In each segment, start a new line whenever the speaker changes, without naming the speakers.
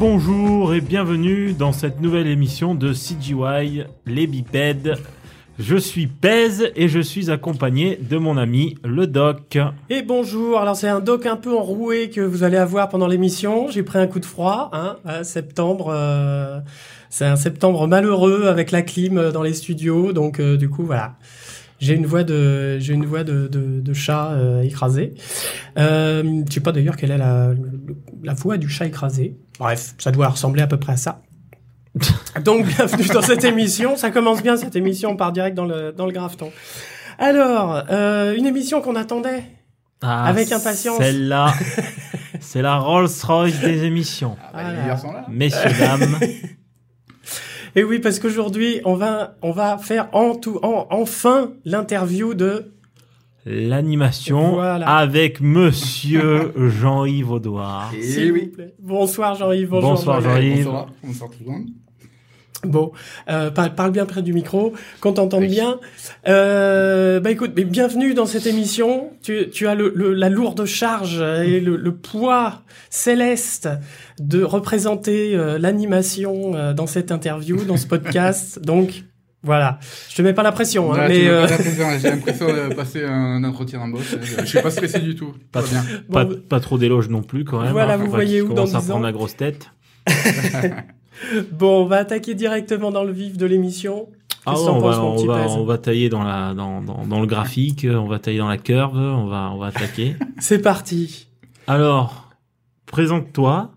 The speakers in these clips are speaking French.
Bonjour et bienvenue dans cette nouvelle émission de CGY, les bipèdes. Je suis Pez et je suis accompagné de mon ami le Doc.
Et bonjour, alors c'est un doc un peu enroué que vous allez avoir pendant l'émission. J'ai pris un coup de froid, hein, à septembre. euh, c'est un septembre malheureux avec la clim dans les studios, donc euh, du coup voilà. J'ai une voix de j'ai une voix de, chat euh, écrasé. Euh, je sais pas d'ailleurs quelle est la, la voix du chat écrasé. Bref, ça doit ressembler à peu près à ça. Donc bienvenue dans cette émission. Ça commence bien cette émission, on part direct dans le dans le. Alors, euh, une émission qu'on attendait.
Ah,
Avec impatience.
Celle-là, c'est la Rolls-Royce des émissions.
Ah, bah,
Voilà.
les garçons là
Messieurs, dames,
Et oui, parce qu'aujourd'hui, on va on va faire en tout en, enfin l'interview de
l'animation
Voilà.
avec Monsieur Jean-Yves Audouard.
Et
S'il vous
oui.
plaît. Bonsoir Jean-Yves. Bonjour
Bonsoir,
Jean-Yves.
Bonsoir, bonsoir tout le monde.
Bon, euh, parle, parle bien près du micro, qu'on t'entende
Oui.
bien. Euh, bah écoute, mais bienvenue dans cette émission. Tu, tu as le, le- la lourde charge et le, le poids céleste de représenter euh, l'animation euh, dans cette interview, dans ce podcast. Donc voilà, je te mets pas la pression, hein, mais euh,
J'ai l'impression de passer un entretien d'embauche. Je suis pas stressé du tout.
Pas
Tout va bien.
Pas,
bon,
pas trop d'éloges non plus quand même.
Voilà,
hein,
vous voyez où dans
commence à
10
prendre
ans.
la grosse tête.
bon, on va attaquer directement dans le vif de l'émission.
Ah ouais, on, va, on, va,
Pez
on va tailler dans, la, dans, dans, dans le graphique, on va tailler dans la curve, on va, on va attaquer.
C'est parti.
Alors, présente-toi.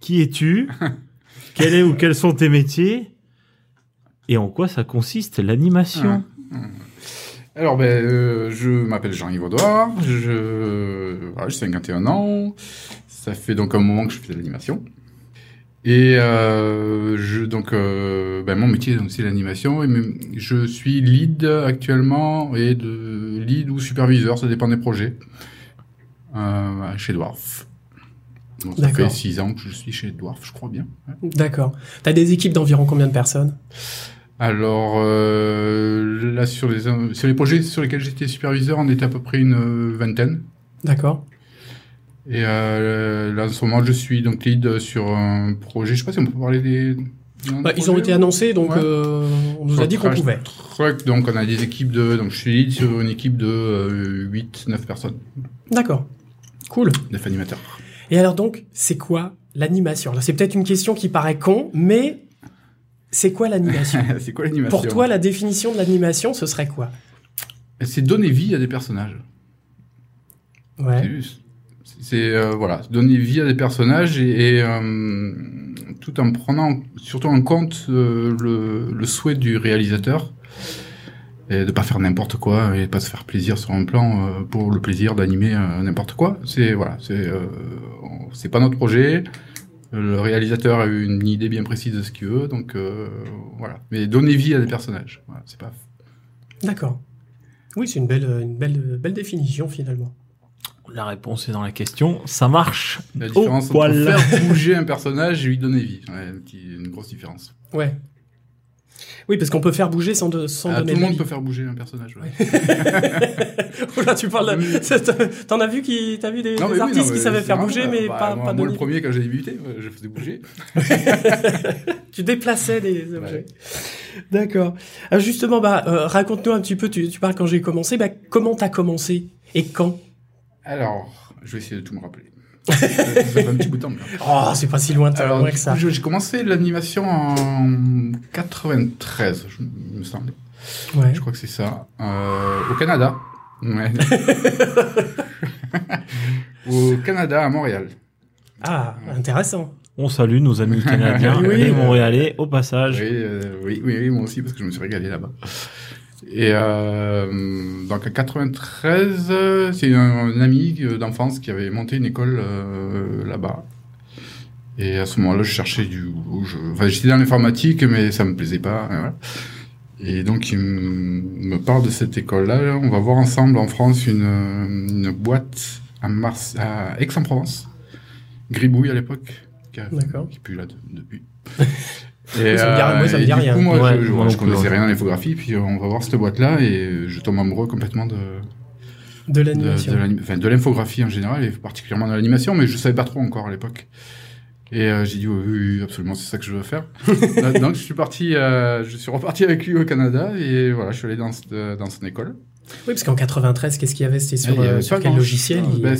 Qui es-tu? Quel est ou quels sont tes métiers? Et en quoi ça consiste l'animation?
Alors, ben, euh, je m'appelle Jean-Yves Audouard. Je, j'ai 51 ans. Ça fait donc un moment que je fais de l'animation. Et euh, je, donc, euh, ben, mon métier donc, c'est l'animation. Et même- je suis lead actuellement et de lead ou superviseur, ça dépend des projets, euh, chez Dwarf. Donc, ça fait 6 ans que je suis chez Dwarf, je crois bien. Ouais.
D'accord. T'as des équipes d'environ combien de personnes?
Alors euh, là sur les sur les projets sur lesquels j'étais superviseur, on était à peu près une euh, vingtaine.
D'accord.
Et euh, là en ce moment, je suis donc lead sur un projet. Je sais pas si on peut parler des.
Bah, ils ont été annoncés, donc
Ouais.
euh, on nous
Sur
a dit qu'on pouvait.
Truck, donc on a des équipes de. Donc je suis lead sur une équipe de euh, 8-9 personnes,
D'accord. Cool.
9 animateurs.
Et alors donc, c'est quoi l'animation? Alors c'est peut-être une question qui paraît con, mais c'est quoi l'animation
c'est quoi l'animation
Pour toi, la définition de l'animation, ce serait quoi
C'est donner vie à des personnages. C'est
Ouais.
juste. C'est euh, voilà, donner vie à des personnages et, et, euh, tout en prenant surtout en compte euh, le, le souhait du réalisateur et de pas faire n'importe quoi et pas se faire plaisir sur un plan pour le plaisir d'animer n'importe quoi. C'est voilà, c'est c'est pas notre projet. Le réalisateur a eu une idée bien précise de ce qu'il veut, donc euh, voilà. Mais donner vie à des personnages, voilà, c'est pas.
D'accord. Oui, c'est une belle, une belle, belle définition finalement.
La réponse est dans la question. Ça marche
La différence entre faire bouger un personnage et lui donner vie, ouais, une grosse différence.
Ouais. Oui, parce qu'on peut faire bouger sans, de, sans
Ah, tout
donner
le
de
monde peut faire bouger un personnage. Ouais.
Oula, tu parles de... T'en as vu qui, t'as vu des,
Non,
des
mais oui,
artistes
non,
qui savaient faire bouger,
bah,
mais
bah,
pas,
moi,
pas
moi, le premier, quand j'ai débuté, je faisais bouger.
Tu déplaçais des objets. D'accord. Alors justement, bah, euh, raconte-nous un petit peu. Tu, tu parles quand j'ai commencé. Bah, comment t'as commencé et quand?
Alors, je vais essayer de tout me rappeler. Ça fait un petit bout de temps. quand même.
Oh, c'est pas si lointain
Alors,
que ça.
j'ai commencé l'animation en 93, je, il me semble.
Ouais.
Je crois que c'est ça. Euh, au Canada. Ouais. au Canada, à Montréal.
Ah, intéressant.
On salue nos amis canadiens
Oui.
et montréalais au passage.
Oui, euh, oui, oui, oui, moi aussi, parce que je me suis régalé là-bas. Et euh, donc en 93, euh, c'est un, un ami euh, d'enfance qui avait monté une école euh, là-bas. Et à ce moment-là, je cherchais du... Je, enfin, j'étais dans l'informatique, mais ça me plaisait pas. Et, voilà. Et donc, il me parle de cette école-là. On va voir ensemble en France une, une boîte à, Mars, à Aix-en-Provence. Gribouille à l'époque. Qui a-. Qui plus là de- depuis.
Oui, ça me dit- moi, ça me
et
dit
du
rien.
coup, moi,
Ouais,
je, je,
moi
je connaissais rien à l'infographie, puis euh, on va voir cette boîte-là, et je tombe amoureux complètement de,
De l'animation.
de l'ani- enfin, de l'infographie en général, et particulièrement de l'animation, mais je savais pas trop encore à l'époque. Et euh, j'ai dit oui, oui, oui, absolument, c'est ça que je veux faire. Euh, Donc je suis parti, euh, je suis reparti avec lui au Canada et voilà, je suis allé dans, dans son école.
Oui, parce qu'en 93, qu'est-ce qu'il y avait? C'était sur,
avait
euh, sur quel
grand-
logiciel? Il
Ben,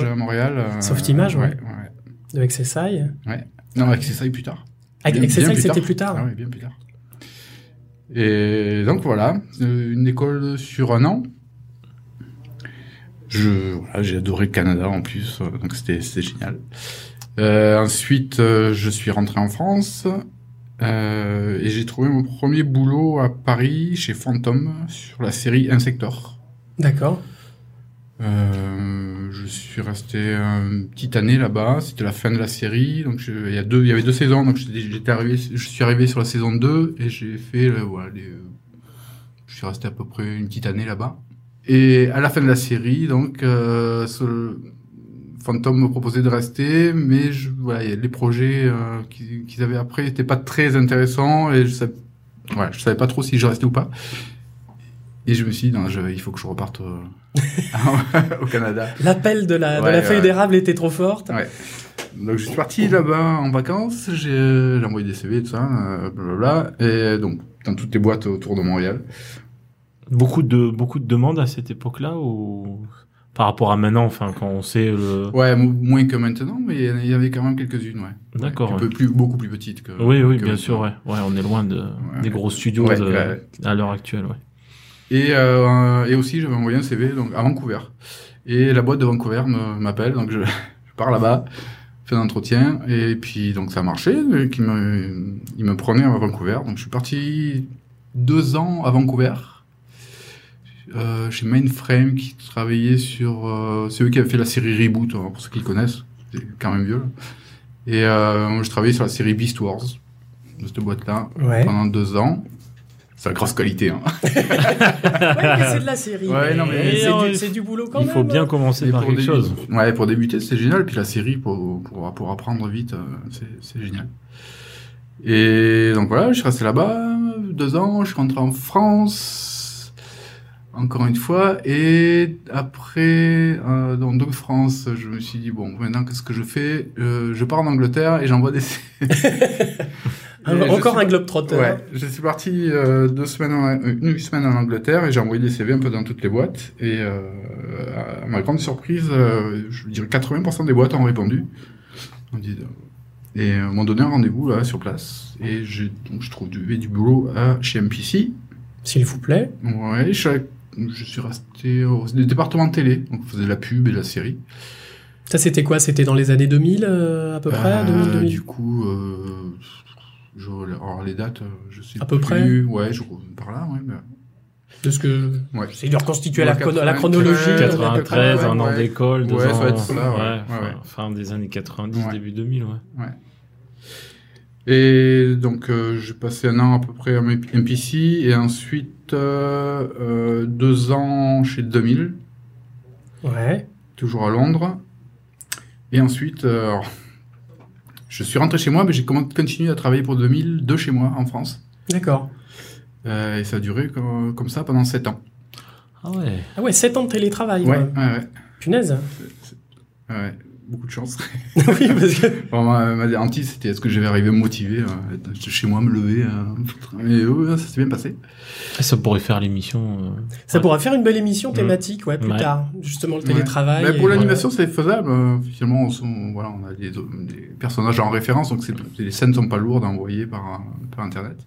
quoi.
à Montréal. euh,
Softimage, ouais.
ouais. ouais.
De XSI.
Non, avec ça plus tard.
XSI,
bien plus
c'était plus tard.
Ah oui, bien plus tard. Et donc voilà, euh, une école sur un an. Je, voilà, j'ai adoré le Canada en plus, euh, donc c'était, génial. Euh, ensuite, je suis rentré en France euh, et j'ai trouvé mon premier boulot à Paris chez Phantom sur la série Insector.
D'accord.
Euh, je suis resté une petite année là-bas. C'était la fin de la série. Donc, je- il y a deux, il y avait deux saisons. Donc, j'étais arrivé, je suis arrivé sur la saison 2 et j'ai fait, voilà, euh, je suis resté à peu près une petite année là-bas. Et à la fin de la série, donc, euh, Phantom me proposait de rester, mais je, voilà, les projets euh, qu'ils qu'ils avaient après n'étaient pas très intéressants et je savais, voilà, je savais pas trop si je restais ou pas. Et je me suis dit, non, je- il faut que je reparte euh, au Canada.
L'appel de la, de
Ouais,
la feuille
ouais.
d'érable était trop forte.
Ouais. Donc je suis parti là-bas en vacances, j'ai j'ai envoyé des CV, tout ça, euh, blablabla. Et donc, dans toutes les boîtes autour de Montréal.
Beaucoup de, beaucoup de demandes à cette époque-là ou par rapport à maintenant, enfin, quand on sait le.
Ouais, mo- moins que maintenant, mais il y avait quand même quelques-unes, ouais.
D'accord.
Un
ouais.
peu plus, beaucoup plus petites que.
Oui, oui,
que
bien
maintenant.
sûr, ouais. Ouais, on est loin de,
Ouais.
des gros studios
Ouais,
de-
ouais.
à l'heure actuelle, ouais.
Et, euh, et aussi, j'avais envoyé un CV donc, à Vancouver. Et la boîte de Vancouver m'appelle, donc je, je pars là-bas, fais un entretien, et puis donc ça a marché, donc il me, il me prenait à Vancouver. Donc je suis parti deux ans à Vancouver, euh, chez Mainframe, qui travaillait sur... Euh, c'est eux qui avaient fait la série Reboot, hein, pour ceux qui connaissent, c'est quand même vieux. là. Et euh, je travaillais sur la série Beast Wars, de cette boîte-là,
Ouais.
pendant deux ans. C'est la grosse qualité, hein.
Ouais, c'est de la série.
Ouais, non, mais-
c'est du, boulot quand
Il
même.
faut bien commencer
Et
par quelque
débuter-
chose.
Ouais, pour débuter, c'est génial. Puis la série, pour, pour, pour apprendre vite, euh, c'est- génial. Et donc voilà, je suis resté là-bas deux ans. Je suis rentré en France, encore une fois. Et après, euh, donc France, je me suis dit, bon, maintenant, qu'est-ce que je fais? Euh, Je pars en Angleterre et j'envoie des...
Un-
je
encore
suis-
un globe-trotter.
Ouais, je suis parti euh, deux semaines en, une semaine en Angleterre et j'ai envoyé des CV un peu dans toutes les boîtes. Et euh, à ma grande surprise, euh, je dirais 80% des boîtes ont répondu. On dit, euh, et m'ont donné un rendez-vous là sur place. Et j'ai- donc je trouve du, du boulot à, chez MPC.
S'il vous plaît.
Ouais, je suis, je suis resté au département de télé. Donc on faisait la pub et la série.
Ça, c'était quoi? C'était dans les années 2000 euh, à peu près
Euh,
2000, 2000
Du coup, euh, je, alors les dates, euh, je sais
À peu
plus.
près
Ouais, je par là, ouais. Mais...
De ce que.
Ouais.
C'est de reconstituer la,
Ouais,
la
93,
chronologie. euh,
93,
ouais,
un an
ouais.
d'école, deux
Ouais, ça
ans.
va être ça, ouais.
ouais,
Ouais, ouais.
Fin des années 90,
Ouais.
début 2000, ouais.
Et donc, euh, j'ai passé un an à peu près à MPC et ensuite euh, euh, deux ans chez 2000,
Ouais.
toujours à Londres. Et ensuite, euh, alors, je suis rentré chez moi, mais j'ai continué à travailler pour 2000 de chez moi en France.
D'accord.
Euh, et ça a duré comme, comme ça pendant sept ans.
Ah ouais.
Ah ouais, 7 ans de télétravail.
Ouais,
ouais.
ouais, ouais.
Punaise.
ouais. Beaucoup de chance.
oui, parce que.
Bon, ma, ma hantise, c'était est-ce que je vais arriver motivé euh, être chez moi, me lever. euh, et ouais, ça s'est bien passé.
Ça pourrait faire l'émission. euh,
Ça
ouais.
pourrait faire une belle émission thématique, ouais, plus
Ouais.
tard. Justement, le
Ouais.
télétravail.
Mais pour l'animation, c'est faisable. Finalement, on, sont- voilà, on a des, des personnages en référence, donc les scènes sont pas lourdes à envoyer par, par Internet.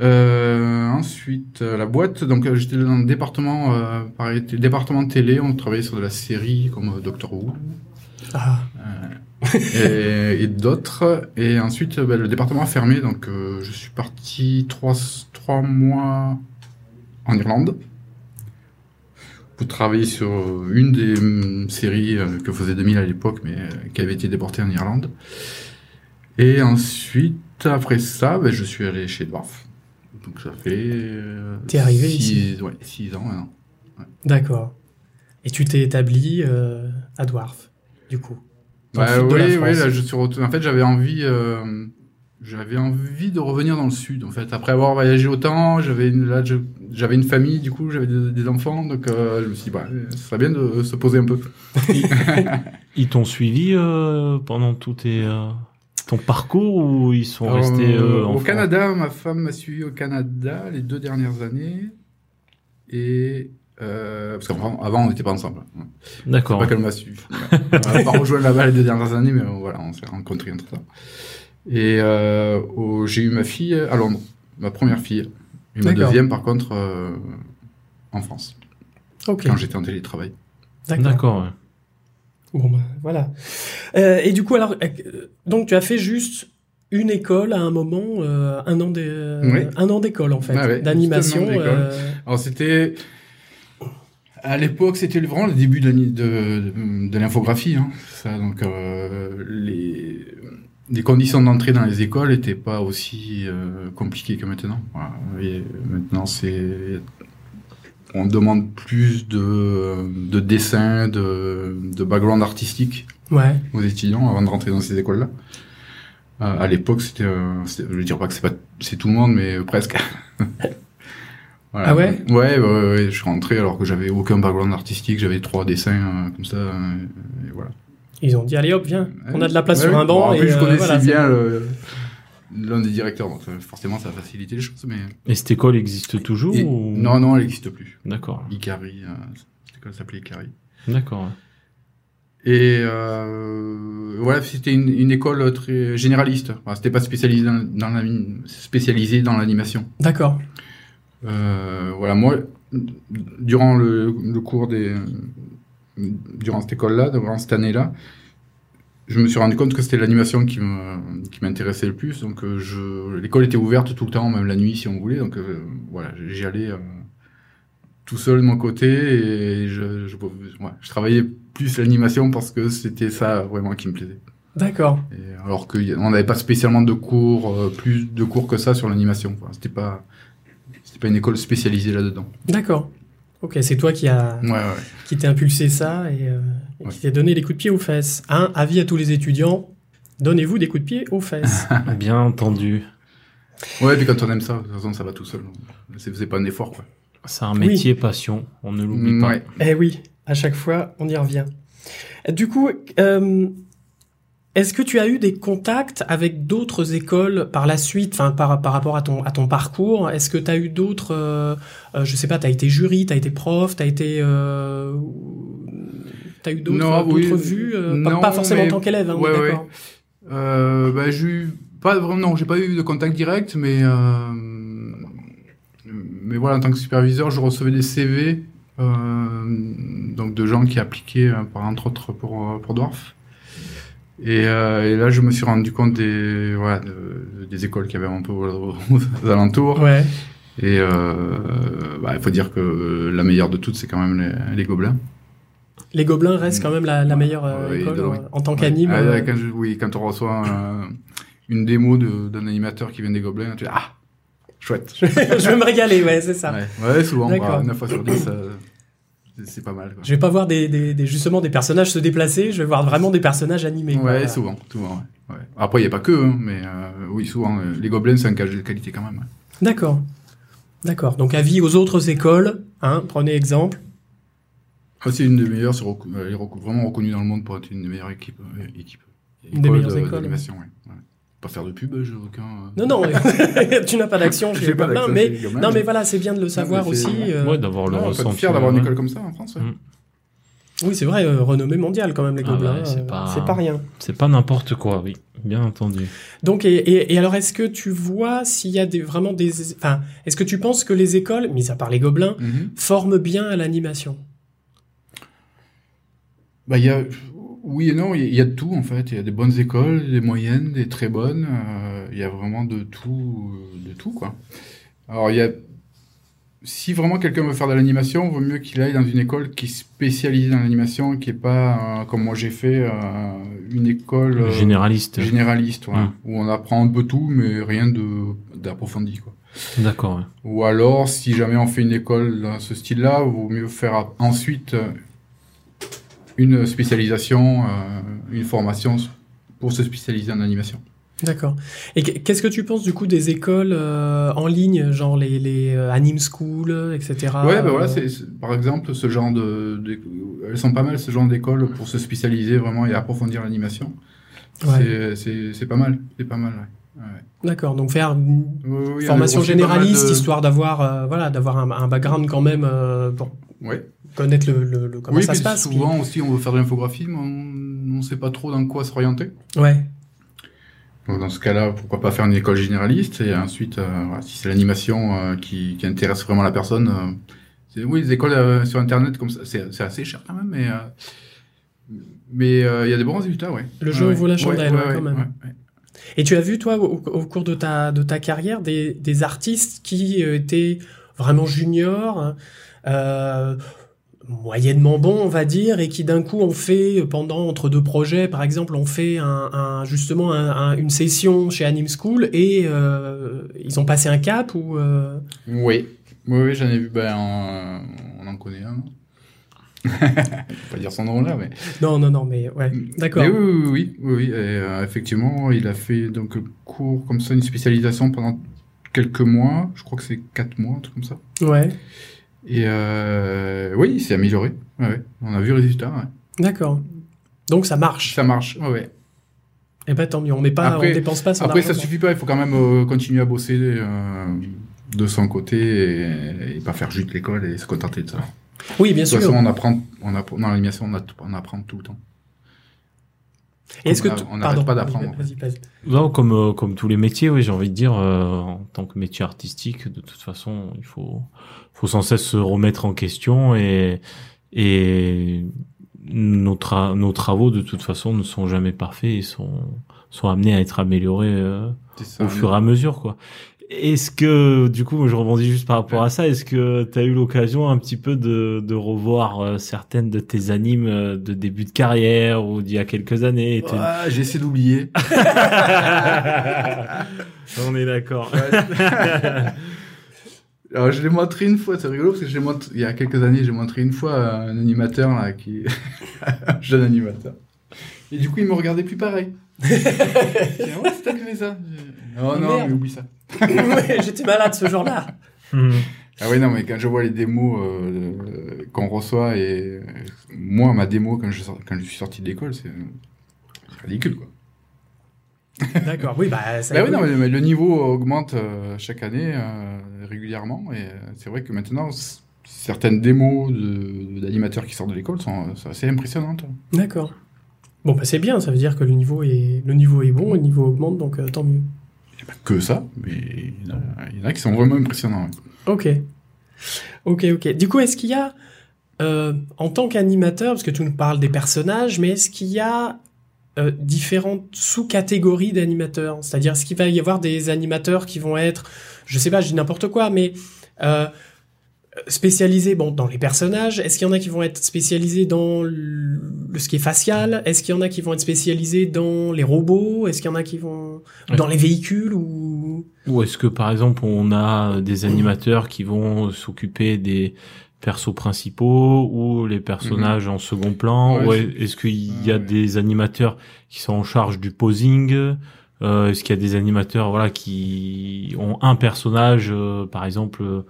Euh, ensuite, euh, la boîte, donc euh, j'étais dans le département, euh, pareil, département télé, on travaillait sur de la série comme euh, Doctor Who
Ah,
et, et d'autres. Et ensuite, bah, le département a fermé, donc euh, je suis parti trois, trois mois en Irlande pour travailler sur une des hum, séries que faisait 2000 à l'époque, mais qui avait été déportée en Irlande. Et ensuite, après ça, bah, je suis allé chez Dwarf. Donc ça fait... euh,
T'es arrivé
six-
ici
Ouais, six ans maintenant.
d'accord. Et tu t'es établi euh, à Dwarf, du coup.
Bah, oui, oui, là, je suis retourné. En fait, j'avais envie. euh, j'avais envie de revenir dans le sud en fait. Après avoir voyagé autant, j'avais une, là, je- j'avais une famille, du coup j'avais des, des enfants, donc euh, je me suis dit, bah, ce serait bien de se poser un peu.
Ils t'ont suivi euh, pendant tout tes, euh, ton parcours ou ils sont
Alors,
restés euh,
euh,
en
au
France
Canada, ma femme m'a suivi au Canada les deux dernières années. Et euh, parce qu'avant avant, on n'était pas ensemble. C'est
D'accord.
pas qu'elle m'a suivi. on n'a pas rejoint là-bas les deux dernières années, mais voilà, on s'est rencontrés entre ça. Et euh, au- j'ai eu ma fille à Londres, ma première fille. Et ma deuxième, par contre, euh, en France,
Ok.
quand j'étais en télétravail.
D'accord. Bon, bah, voilà. Euh, et du coup, alors, euh, donc tu as fait juste une école à un moment, euh, un an
Oui.
d'école en fait,
ouais,
d'animation. euh,
Alors c'était à l'époque c'était vraiment le début de, l'infographie. Hein. Ça, donc euh, les, les conditions d'entrée dans les écoles n'étaient pas aussi compliquées que maintenant. Voilà. Et maintenant c'est on demande plus de, de dessin, de, de background artistique
ouais.
aux étudiants avant de rentrer dans ces écoles-là. Euh, à l'époque, c'était, euh, je veux dire pas que c'est pas, c'est tout le monde, mais presque. Voilà.
Ah ouais?
Ouais, ouais, ouais, ouais, je suis rentré alors que j'avais aucun background artistique, j'avais trois dessins euh, comme ça, et voilà.
Ils ont dit allez hop viens, on a de la place sur un
bon,
banc.
en
et,
plus, je
euh,
connaissais
voilà,
bien le- l'un des directeurs, donc euh, forcément ça a facilité les choses, mais
Et cette école existe toujours
Et-
ou...
non, non, elle n'existe plus.
D'accord.
Ikari, euh, cette école s'appelait Ikari.
D'accord.
Et euh, voilà, c'était une, une école très généraliste. Enfin, c'était pas spécialisé dans, dans la, spécialisé dans l'animation.
D'accord.
Euh, voilà, moi, durant le, le cours des, durant cette école-là, durant cette année-là, je me suis rendu compte que c'était l'animation qui m'intéressait le plus. Donc, euh, je, l'école était ouverte tout le temps, même la nuit si on voulait. Donc, euh, voilà, j'y allais euh, tout seul de mon côté et je, je, ouais, je travaillais plus l'animation parce que c'était ça vraiment qui me plaisait.
D'accord.
Alors qu'on n'avait pas spécialement de cours, euh, plus de cours que ça sur l'animation. C'était pas, c'était pas une école spécialisée là-dedans.
D'accord. Ok, c'est toi qui a
Ouais, ouais.
qui t'es impulsé ça et, euh, et
Ouais.
qui t'es donné des coups de pied aux fesses. Un avis à tous les étudiants donnez-vous des coups de pied aux fesses.
Bien entendu.
Ouais, et puis quand on aime ça, de toute façon, ça va tout seul. C'est, c'est pas un effort, quoi.
C'est un métier passion, on ne l'oublie pas.
Ouais.
eh oui, à chaque fois on y revient. Du coup, euh, est-ce que tu as eu des contacts avec d'autres écoles par la suite, enfin par, par rapport à ton, à ton parcours? Est-ce que tu as eu d'autres, euh, euh, je sais pas, tu as été jury, tu as été prof, tu as été... Euh, tu as eu d'autres,
oui,
vues euh, pas-
non,
Pas forcément en tant qu'élève, hein,
ouais, ouais.
d'accord.
Euh, bah, j'ai pas vraiment, non, j'ai pas eu de contact direct, mais, mais voilà, en tant que superviseur, je recevais des CV, donc de gens qui appliquaient, par entre autres, pour, pour Dwarf. Et, euh, et là, je me suis rendu compte des, voilà, de- des écoles qu'il y avait un peu aux, alentours.
Ouais.
Et euh, bah, il faut dire que la meilleure de toutes, c'est quand même les, les Gobelins.
Les Gobelins restent quand même la, la meilleure euh,
Ouais,
école euh,
oui.
en tant qu'anime.
Ouais,
euh,
quand je- oui, quand on reçoit euh, une démo d'un animateur qui vient des Gobelins, tu dis Ah, chouette.
je vais me régaler, ouais, c'est ça.
Ouais, ouais souvent, bah, 9 fois sur 10, ça- c'est- pas mal. Quoi.
Je vais pas voir des, des, des- justement des personnages se déplacer, je vais voir vraiment des personnages animés. quoi.
Ouais,
Voilà.
souvent, souvent. Ouais. Après, il n'y a pas que, hein, mais euh, oui, souvent, euh, les Gobelins, c'est un gage de qualité quand même. ouais.
D'accord. D'accord. Donc avis aux autres écoles, hein, prenez exemple.
Ah, c'est une des meilleures, c'est vraiment reconnue dans le monde pour être une des meilleures équipes. euh, équipes.
Une des meilleures
de-
écoles,
ouais. Pas faire de pub, j'ai aucun. euh,
Non, non, tu n'as pas d'action chez
pas
Gobelins, mais
chez
non, mais voilà, c'est bien de le savoir aussi. euh,
Ouais, d'avoir le ressenti.
fier d'avoir une école comme ça en France. ouais.
Mm.
Oui, c'est vrai, euh, renommée mondiale quand même les
Ah
Gobelins.
ouais, c'est
euh,
pas-
c'est pas rien.
C'est pas n'importe quoi, oui. Bien entendu.
Donc, et, et, et alors, est-ce que tu vois s'il y a des, vraiment des, enfin, est-ce que tu penses que les écoles, mis à part les Gobelins,
Mhm.
forment bien à l'animation?
Bah, il y a, oui et non, il y a- de tout en fait. Il y a des bonnes écoles, des moyennes, des très bonnes. euh, Il y a vraiment de tout, de tout quoi. Alors il y a, si vraiment quelqu'un veut faire de l'animation, vaut mieux qu'il aille dans une école qui est spécialisée dans l'animation, qui est pas euh, comme moi j'ai fait euh, une école
Généraliste.
généraliste, ouais,
Mm.
où on apprend un peu tout, mais rien de d'approfondi quoi.
D'accord. ouais.
Ou alors, si jamais on fait une école dans ce style-là, vaut mieux faire ensuite une spécialisation, euh, une formation pour se spécialiser en animation.
D'accord. Et qu'est-ce que tu penses du coup des écoles euh, en ligne, genre les, les euh, anime school, etc.
Ouais, bah voilà, c'est, par exemple, ce genre de, de, elles sont pas mal ce genre d'écoles pour se spécialiser vraiment et approfondir l'animation. Ouais. C'est pas mal, c'est pas mal. Ouais.
Ouais. D'accord, donc faire une oui, formation généraliste, de... histoire d'avoir euh, voilà, d'avoir un, un, background quand même euh, connaître le, le, le comment
oui,
ça se passe.
Souvent aussi, on veut faire de l'infographie, mais on ne sait pas trop dans quoi s'orienter.
Ouais.
Donc dans ce cas-là, pourquoi pas faire une école généraliste et ensuite, euh, voilà, si c'est l'animation euh, qui, qui, intéresse vraiment la personne, euh, oui, les écoles sur Internet comme ça, c'est assez cher quand même, mais mais il y a des bons résultats, ouais.
Le jeu vaut la chandelle
ouais,
ouais, quand même. Et tu as vu toi au, au, cours de ta de ta carrière des, des artistes qui étaient vraiment juniors. Euh, moyennement bon, on va dire, et qui d'un coup ont fait, pendant entre deux projets, par exemple, ont fait un, un justement un, un, une session chez Anim School et euh, ils ont passé un cap ou euh...
Oui, oui, oui j'en ai vu, ben, on, on en connaît un. pas dire son nom là, mais.
Non, non, non, mais ouais, d'accord.
Oui, oui, oui, oui, oui et, euh, effectivement, il a fait donc cours comme ça, une spécialisation pendant quelques mois. Je crois que c'est quatre mois, un truc comme ça.
Ouais.
Et euh, oui, il s'est amélioré. Ouais. On a vu le résultat. Ouais.
D'accord. Donc ça marche.
Ça marche, ouais.
Et eh ben tant mieux. On n'est pas,
après,
on dépense pas son
Après,
argent.
ça suffit pas. Il faut quand même euh, continuer à bosser euh, de son côté et, et, pas faire juste l'école et se contenter de ça.
Oui, bien sûr.
De toute façon, on apprend, on apprend dans l'animation, on, on, apprend tout le temps.
Est-ce que
on n'arrête pas d'apprendre.
Non, comme euh, comme tous les métiers, oui, j'ai envie de dire, euh, en tant que métier artistique, de toute façon, il faut faut sans cesse se remettre en question et et nos, tra nos travaux de toute façon ne sont jamais parfaits et sont sont amenés à être améliorés euh,
ça,
au fur et à mesure quoi. Est-ce que, du coup, je rebondis juste par rapport à ça, est-ce que tu as eu l'occasion un petit peu de, de revoir euh, certaines de tes animes euh, de début de carrière ou d'il y a quelques années?
Ouais, J'ai essayé d'oublier.
On est d'accord.
Alors, je l'ai montré une fois, c'est rigolo parce que je montré, il y a quelques années, j'ai montré une fois à un animateur, là, qui, un jeune animateur. Et du coup, il me regardait plus pareil. ouais, c'est toi qui fais ça. Oh, non,
merde.
mais oublie ça.
ouais, J'étais malade ce jour-là.
Mhm.
Ah oui, non, mais quand je vois les démos euh, qu'on reçoit et euh, moi, ma démo, quand je, sors- quand je suis sorti de l'école, c'est ridicule, quoi.
D'accord. Oui, bah ça.
Bah oui, non, mais, mais le niveau augmente euh, chaque année euh, régulièrement et euh, c'est vrai que maintenant, certaines démos d'animateurs qui sortent de l'école sont, sont assez impressionnantes.
D'accord. Bon, bah c'est bien. Ça veut dire que le niveau est le niveau est bon, le niveau augmente, donc euh, tant mieux.
Il n'y a pas que ça, mais il y en a, y en a qui sont vraiment impressionnants. ouais.
Ok. Ok, ok. Du coup, est-ce qu'il y a, euh, en tant qu'animateur, parce que tu nous parles des personnages, mais est-ce qu'il y a euh, différentes sous-catégories d'animateurs? C'est-à-dire, est-ce qu'il va y avoir des animateurs qui vont être, je sais pas, je dis n'importe quoi, mais euh, spécialisés bon, dans les personnages Est-ce qu'il y en a qui vont être spécialisés dans le, ce qui est facial? Est-ce qu'il y en a qui vont être spécialisés dans les robots? Est-ce qu'il y en a qui vont
Ouais.
dans les véhicules ou?
Ou est-ce que par exemple on a des animateurs qui vont s'occuper des persos principaux ou les personnages en second plan?
Ouais,
ou est-ce qu'il y a
ouais.
des animateurs qui sont en charge du posing? Euh, Est-ce qu'il y a des animateurs voilà qui ont un personnage euh, par exemple euh,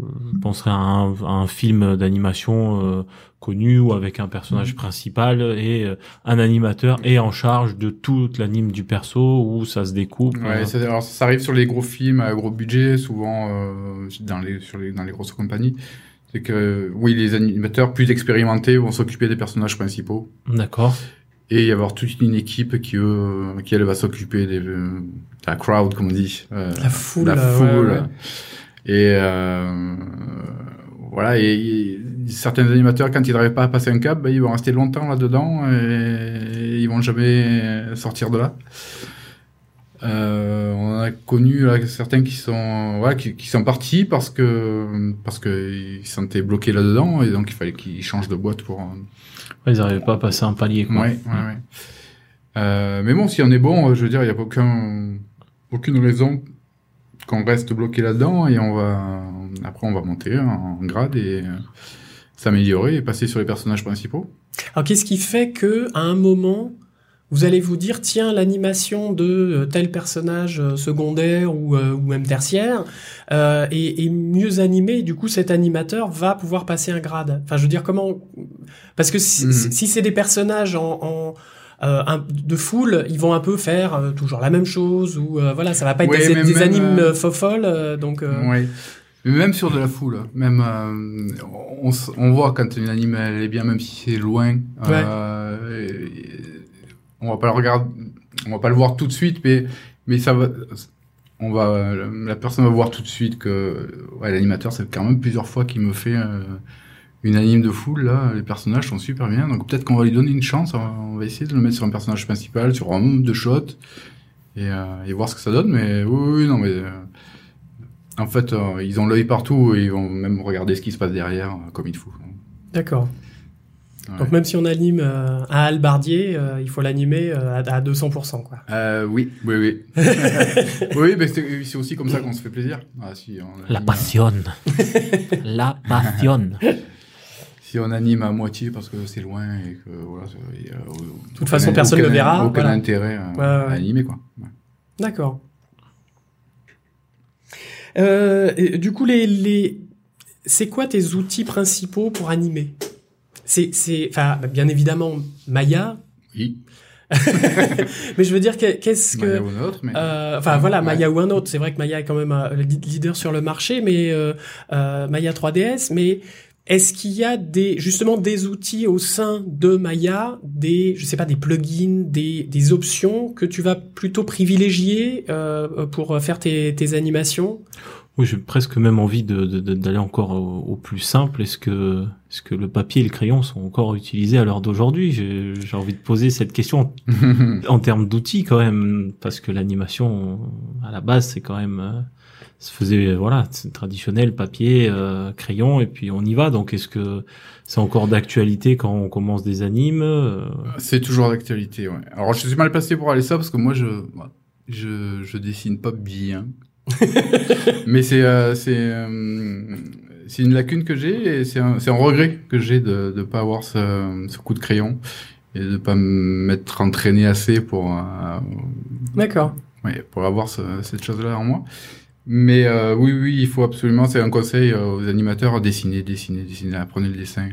je penserais à un, à un film d'animation euh, connu ou avec un personnage principal et euh, un animateur est en charge de toute l'anime du perso où ça se découpe
Ouais, ça, alors ça arrive sur les gros films à gros budget, souvent euh, dans les sur les dans les grosses compagnies. C'est que oui, les animateurs plus expérimentés vont s'occuper des personnages principaux
D'accord.
Et y avoir toute une équipe qui eux, qui elle va s'occuper des euh, de la crowd comme on dit, euh,
La foule,
la
euh, ouais,
foule.
ouais.
Et euh, voilà, et, et certains animateurs quand ils n'arrivent pas à passer un cap, ben, ils vont rester longtemps là-dedans et ils vont jamais sortir de là. Euh, on a connu là, certains qui sont ouais, qui, qui sont partis parce que parce que ils se sentaient bloqués là-dedans et donc il fallait qu'ils changent de boîte pour.
Ouais, ils n'arrivaient pas à passer un palier, quoi.
Ouais, ouais, ouais. Euh, mais bon, si on est bon, je veux dire, il n'y a aucun aucune raison qu'on reste bloqué là-dedans et on va après on va monter en grade et euh, s'améliorer et passer sur les personnages principaux.
Alors qu'est-ce qui fait que à un moment vous allez vous dire tiens l'animation de euh, tel personnage euh, secondaire ou, euh, ou même tertiaire euh, est, est mieux animé du coup cet animateur va pouvoir passer un grade enfin je veux dire comment parce que si,
Mhm.
si c'est des personnages en, en euh, un- de foule ils vont un peu faire euh, toujours la même chose ou euh, voilà ça va pas être
Ouais,
des, des
même,
animes fofolles donc euh,
Ouais. Mais même sur de la foule, même euh, on, on voit quand une anime elle est bien, même si c'est loin. et- on va pas le regarder, on va pas le voir tout de suite, mais mais ça va. On va, la personne va voir tout de suite que ouais, l'animateur, c'est quand même plusieurs fois qu'il me fait euh, une anime de foule. Là, les personnages sont super bien, donc peut-être qu'on va lui donner une chance. On va, on va essayer de le mettre sur un personnage principal, sur un nombre de shots, et, euh, et voir ce que ça donne. Mais oui, oui non, mais euh, en fait, euh, ils ont l'œil partout et ils vont même regarder ce qui se passe derrière euh, comme il faut.
d'accord
Ouais.
donc même si on anime euh, un halbardier euh, il faut l'animer euh, à, à 200% quoi
Euh, oui, oui, oui. oui, mais c'est c'est aussi comme ça qu'on se fait plaisir. Ah, si, on
La passion. La passion.
si on anime à moitié parce que c'est loin et que voilà. euh,
De toute façon, personne ne le verra,
Aucun
voilà.
intérêt
Ouais, ouais,
à animer quoi. Ouais.
D'accord. Euh, du coup, les, les... c'est quoi tes outils principaux pour animer? C'est, c'est, enfin, bien évidemment Maya,
Oui.
mais je veux dire que- qu'est-ce
Maya
que,
ou un autre, mais
euh, enfin voilà,
Ouais.
Maya ou un autre. C'est vrai que Maya est quand même euh, le leader sur le marché, mais euh, euh, Maya 3DS. Mais est-ce qu'il y a des justement des outils au sein de Maya, des je sais pas des plugins, des, des options que tu vas plutôt privilégier euh, pour faire tes, tes animations?
Oui, j'ai presque même envie de, de- de- d'aller encore au, au plus simple. Est-ce que, est-ce que le papier et le crayon sont encore utilisés à l'heure d'aujourd'hui? J'ai, envie de poser cette question en termes d'outils quand même, parce que l'animation, à la base, c'est quand même, euh, se faisait, voilà, c'est traditionnel, papier, euh, crayon, et puis on y va. Donc, est-ce que c'est encore d'actualité quand on commence des animes euh,
c'est toujours d'actualité. Ouais. Alors je suis mal placé pour aller ça parce que moi je je, je dessine pas bien. mais c'est euh, c'est c'est une lacune que j'ai et c'est un, regret que j'ai de ne pas avoir ce, ce coup de crayon et de pas m'être entraîné assez pour euh,
D'accord.
ouais, pour avoir ce- cette chose-là en moi. Mais euh, oui, oui, il faut absolument, c'est un conseil aux animateurs, dessiner, dessiner, dessiner, apprenez le dessin.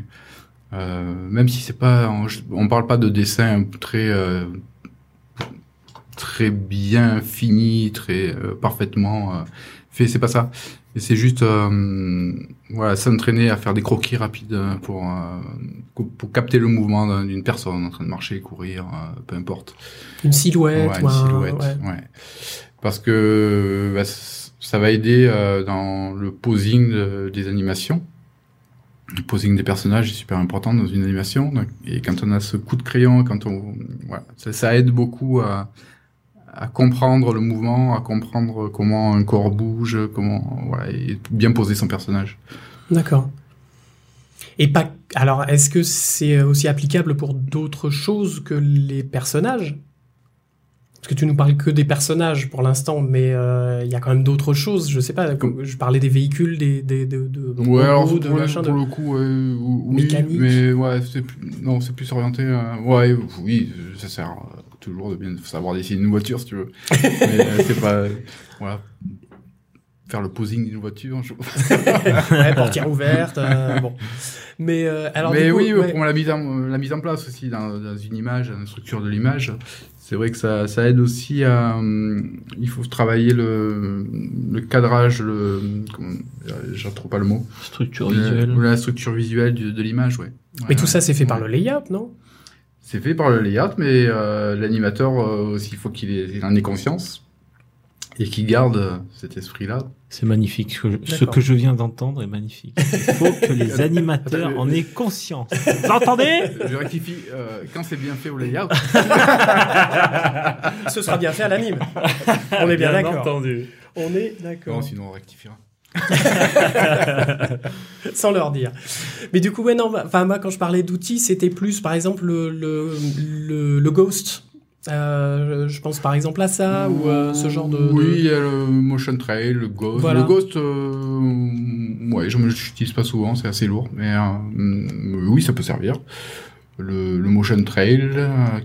Euh, même si c'est pas, on, on parle pas de dessin très euh, très bien fini, très parfaitement fait, c'est pas ça. Et c'est juste, euh, voilà, s'entraîner à faire des croquis rapides euh, pour euh, pour capter le mouvement d'un- d'une personne en train de marcher, courir, euh, peu importe.
Une silhouette.
Ouais,
ou
une
un-
silhouette.
ouais.
ouais. Parce que bah, ça va aider euh, dans le posing de- des animations. Le posing des personnages est super important dans une animation. Donc, et quand on a ce coup de crayon, quand on, voilà, ça, ça aide beaucoup à, à comprendre le mouvement, à comprendre comment un corps bouge, comment, voilà, et bien poser son personnage.
D'accord. Et pas. Alors, est-ce que c'est aussi applicable pour d'autres choses que les personnages? Parce que tu nous parles que des personnages pour l'instant, mais euh, il y a quand même d'autres choses. Je sais pas.
Comme-
Je parlais des véhicules, des, des de, de, de
Ouais, alors pour,
de
le-
machin,
pour le coup, ouais, oui,
Mécanique.
mais ouais, c'est plus, non, c'est plus orienté. euh, ouais, oui, ça sert euh, toujours de bien savoir dessiner une voiture si tu veux. mais euh, c'est pas, voilà, faire le posing d'une voiture. je-
ouais, portière ouverte. euh, bon. Mais euh, alors.
mais
du coup,
oui,
ouais.
pour la mise en la mise en place aussi dans, dans une image, dans la structure de l'image. C'est vrai que ça, ça aide aussi à. hum, il faut travailler le, le cadrage, le. comment- Je retrouve pas le mot.
structure
Le-
visuelle
la structure visuelle du- de l'image, ouais.
Mais
Ouais,
tout ça, c'est fait par le layout, non?
C'est fait par le layout, mais euh, l'animateur euh, aussi, il faut qu'il en ait conscience et qu'il garde euh, cet esprit-là.
C'est magnifique. Ce que- Ce
D'accord.
que je viens d'entendre est magnifique. Il faut que les animateurs en aient conscience. Vous entendez
Je rectifie, euh, quand c'est bien fait au layout,
Ce sera bien fait à l'anime. On est bien, d'accord.
entendu.
On est
non,
d'accord.
sinon on rectifiera.
Sans leur dire. Mais du coup, ouais, non, enfin, moi, quand je parlais d'outils, c'était plus, par exemple, le, le, le, le Ghost. Euh, je pense par exemple à ça, ou euh, ce genre de.
Oui, il y a le motion trail, le ghost.
Voilà.
Le ghost, euh, ouais, je ne l'utilise pas souvent, c'est assez lourd, mais oui, ça peut servir. le, le motion trail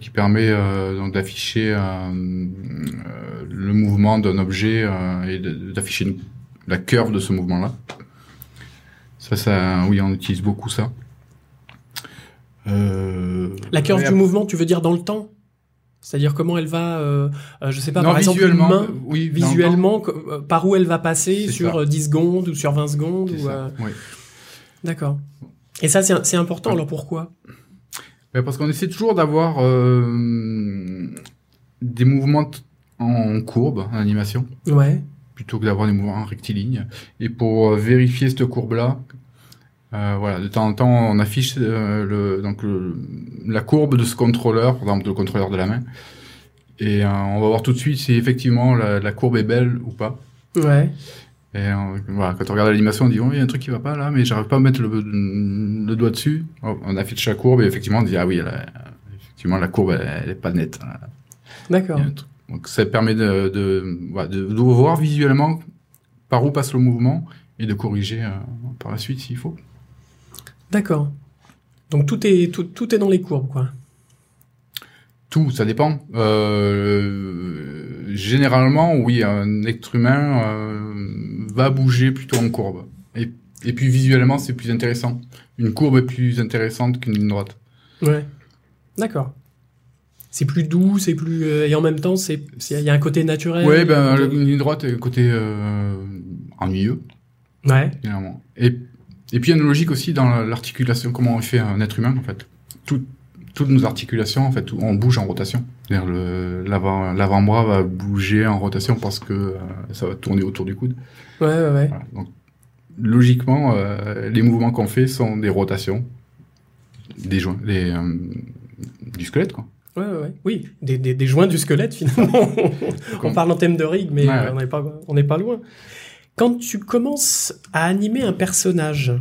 qui permet donc d'afficher le mouvement d'un objet et d'afficher une- la curve de ce mouvement-là. Ça, ça, oui, on utilise beaucoup ça. Euh,
La curve du mouvement, tu veux dire dans le temps? C'est-à-dire comment elle va, euh, euh, je sais pas,
Non,
par exemple, une
visuellement,
main,
oui,
visuellement, euh, par où elle va passer sur
ça.
euh, 10 secondes ou sur 20 secondes ou, euh,
oui.
D'accord. Et ça, c'est important, alors pourquoi?
Ben, parce qu'on essaie toujours d'avoir euh, des mouvements en courbe, en animation,
Ouais.
Plutôt que d'avoir des mouvements en rectiligne. Et pour euh, vérifier cette courbe-là, euh, voilà, de temps en temps, on affiche euh, le, donc le- la courbe de ce contrôleur, par exemple le contrôleur de la main. Et euh, on va voir tout de suite si effectivement la, la courbe est belle ou pas.
Ouais.
Et voilà, quand on regarde l'animation, on dit oh, il y a un truc qui va pas là, mais j'arrive pas à mettre le, le doigt dessus. Oh, on affiche la courbe et effectivement on dit ah oui, a- effectivement la courbe elle, elle est pas nette.
D'accord.
Donc ça permet de, de, de, de voir visuellement par où passe le mouvement et de corriger euh, par la suite s'il faut.
D'accord. Donc tout est tout, tout est dans les courbes, quoi.
Tout, ça dépend. Euh, généralement, oui, un être humain euh, va bouger plutôt en courbe. Et, et puis visuellement, c'est plus intéressant. Une courbe est plus intéressante qu'une ligne droite.
Ouais. D'accord. C'est plus doux, c'est plus euh, et en même temps, c'est il y a un côté naturel.
Ouais, ben
euh,
une ligne droite est le côté euh, ennuyeux,
Ouais.
finalement. Et, et puis il y a une logique aussi dans l'articulation, comment on fait un être humain, en fait. Tout, toutes nos articulations, en fait, on bouge en rotation. L'avant- l'avant-bras va bouger en rotation parce que euh, ça va tourner autour du coude.
Ouais, ouais, ouais.
Voilà. Donc, logiquement, euh, les mouvements qu'on fait sont des rotations des joints, des, euh, du squelette, quoi.
Ouais, ouais. Oui, des, des, des joints du squelette finalement. on parle en thème de rig, mais
Ouais,
on n'est pas, pas loin. Quand tu commences à animer un personnage,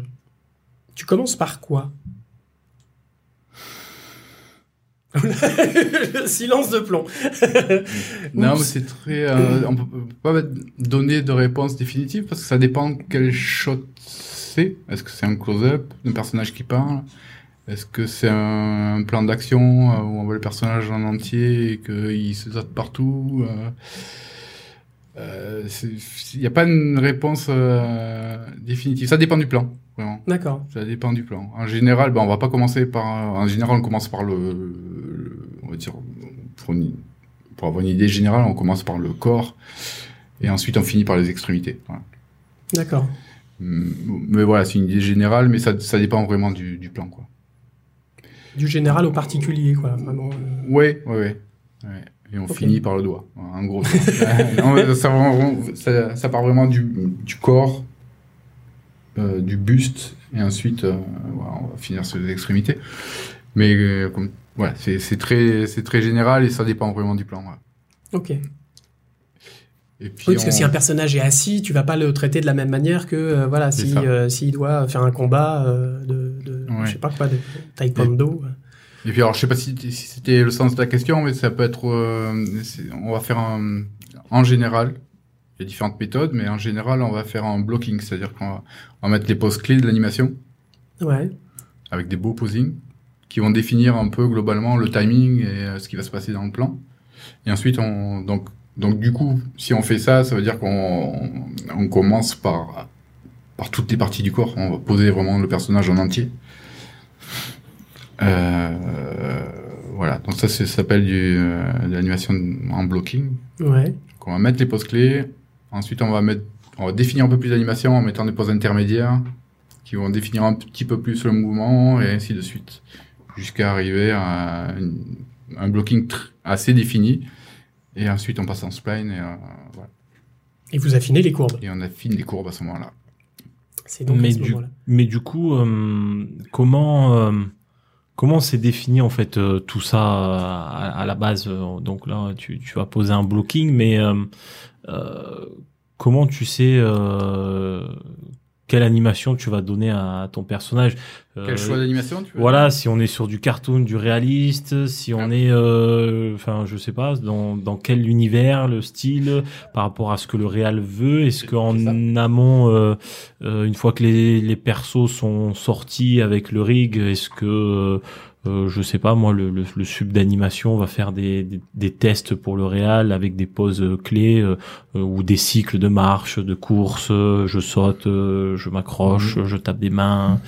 tu commences par quoi? Silence de plomb.
Non, mais c'est très. euh, on peut pas donner de réponse définitive parce que ça dépend quel shot c'est. Est-ce que c'est un close-up d'un personnage qui parle? Est-ce que c'est un, plan d'action euh, où on voit le personnage en entier et qu'il se saute partout euh, euh, Il n'y a pas une réponse euh, définitive. Ça dépend du plan, vraiment.
D'accord.
Ça dépend du plan. En général, ben, on va pas commencer par. En général, on commence par le. le- on va dire. Pour, une- pour avoir une idée générale, on commence par le corps. Et ensuite, on finit par les extrémités. Voilà.
D'accord.
Hum, Mais voilà, c'est une idée générale, mais ça, ça dépend vraiment du, du plan, quoi.
Du général au particulier, quoi. Vraiment. euh.
Ouais, ouais, ouais. Ouais. Et on finit par le doigt. En gros. Non, ça, ça, ça part vraiment du, du corps, euh, du buste, et ensuite, euh, on va finir sur les extrémités. Mais euh, comme, voilà, c'est très, très général et ça dépend vraiment du plan.
Ok. Oui,
Et puis,
parce que si un personnage est assis, tu vas pas le traiter de la même manière que euh, voilà, si euh, s'il doit faire un combat euh, de, de
Ouais.
je sais pas quoi, de taekwondo.
Et puis alors, je sais pas si, si c'était le sens de la question, mais ça peut être, euh, on va faire un, en général, il y a différentes méthodes, mais en général, on va faire un blocking, c'est-à-dire qu'on va, on va mettre les poses clés de l'animation
Ouais.
avec des beaux posings qui vont définir un peu globalement le timing et euh, ce qui va se passer dans le plan. Et ensuite, on, donc, donc du coup, si on fait ça, ça veut dire qu'on on commence par, par toutes les parties du corps. On va poser vraiment le personnage en entier. Euh, voilà, donc ça, c'est- ça s'appelle du, euh, de l'animation en blocking.
Ouais.
Donc on va mettre les poses clés. Ensuite, on va mettre, on va définir un peu plus d'animation en mettant des poses intermédiaires qui vont définir un petit peu plus le mouvement et ainsi de suite, jusqu'à arriver à une- un blocking assez défini. Et ensuite, on passe en spline et, euh, voilà.
Et vous affinez les courbes.
et on affine les courbes à ce moment-là.
C'est donc
mais,
à ce
du, mais du coup, euh, comment euh, comment c'est défini en fait euh, tout ça à, à la base euh, Donc là, tu, tu vas poser un blocking, mais euh, euh, comment tu sais euh, quelle animation tu vas donner à ton personnage Euh,
Quel choix d'animation tu veux
Voilà, si on est sur du cartoon, du réaliste, si on
Ah.
est, euh, enfin, je sais pas, dans, dans quel univers, le style, par rapport à ce que le réal veut. Est-ce qu'en amont, euh, euh, une fois que les, les persos sont sortis avec le rig, est-ce que euh, je sais pas moi le, le, le sub d'animation va faire des, des, des tests pour le réal avec des poses euh, clés euh, euh, ou des cycles de marche de course euh, je saute je m'accroche
Mhm.
je tape des mains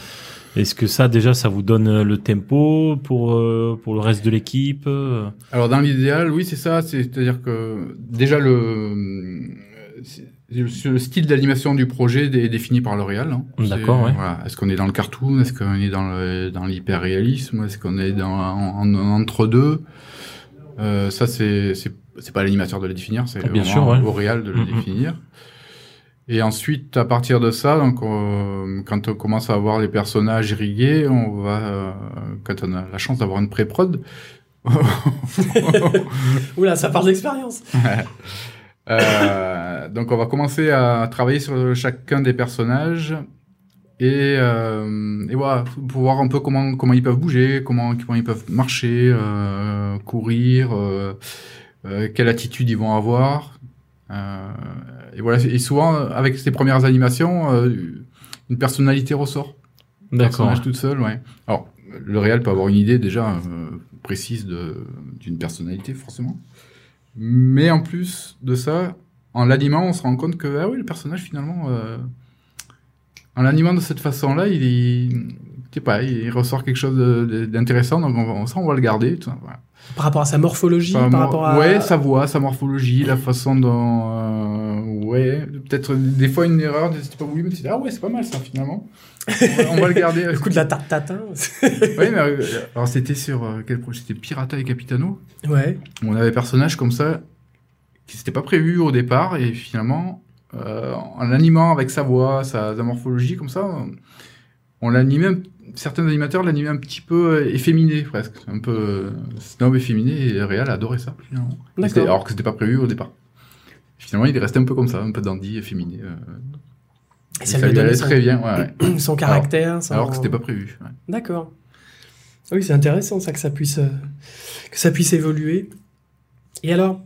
est-ce que ça déjà ça vous donne le tempo pour euh, pour le reste de l'équipe
Alors dans l'idéal, oui, c'est ça. C'est-à-dire que déjà le, c'est- le style d'animation du projet est défini par L'Oréal. hein.
D'accord, ouais.
Voilà. Est-ce qu'on est dans le cartoon? Est-ce qu'on est dans le dans l'hyperréalisme? Est-ce qu'on est dans en, en- entre deux euh, Ça, c'est c'est c'est pas l'animateur de le définir, c'est
Ah, bien
vraiment
sûr, ouais.
L'Oréal de le définir. Et ensuite, à partir de ça, donc, euh, quand on commence à avoir les personnages irrigués, on va, euh, quand on a la chance d'avoir une pré-prod,
Oula, ça parle d'expérience.
Euh, donc on va commencer à travailler sur chacun des personnages et, euh, et voilà pour voir un peu comment comment ils peuvent bouger, comment comment ils peuvent marcher, euh, courir, euh, euh, quelle attitude ils vont avoir. Euh, et voilà et souvent avec ces premières animations, une personnalité ressort.
d'accord
Personnage toute seule, ouais. Alors le réel peut avoir une idée déjà précise d'une personnalité forcément. Mais en plus de ça, en l'animant, on se rend compte que ah oui, le personnage finalement, euh, en l'animant de cette façon-là, il pas, il ressort quelque chose d'intéressant. Donc on va, ça, on va le garder.
Par rapport à sa morphologie,
Par
par,
rapport-
à...
Ouais, sa voix, sa morphologie, la façon dont, euh, ouais, peut-être des fois une erreur, c'était pas voulu, mais tu dis ah ouais, c'est pas mal ça finalement. On va, on va le garder.
Le coup de la tarte tatin.
Oui, mais euh, alors c'était sur euh, quel projet C'était Pirata et Capitano.
ouais.
On avait des personnages comme ça qui s'était pas prévu au départ et finalement, euh, en l'animant avec sa voix, sa, sa morphologie comme ça, on, on l'animait. Certains animateurs l'animaient un petit peu euh, efféminé presque, un peu euh, snob efféminé et Réal adorait ça finalement. Alors que c'était pas prévu au départ. Finalement, il est resté un peu comme ça, un peu dandy, efféminé. euh,
Et ça
ça
lui
allait
son,
très bien, ouais, ouais.
son caractère. son-
alors que c'était pas prévu. ouais.
D'accord. Oui, c'est intéressant ça que ça puisse euh, que ça puisse évoluer. Et alors,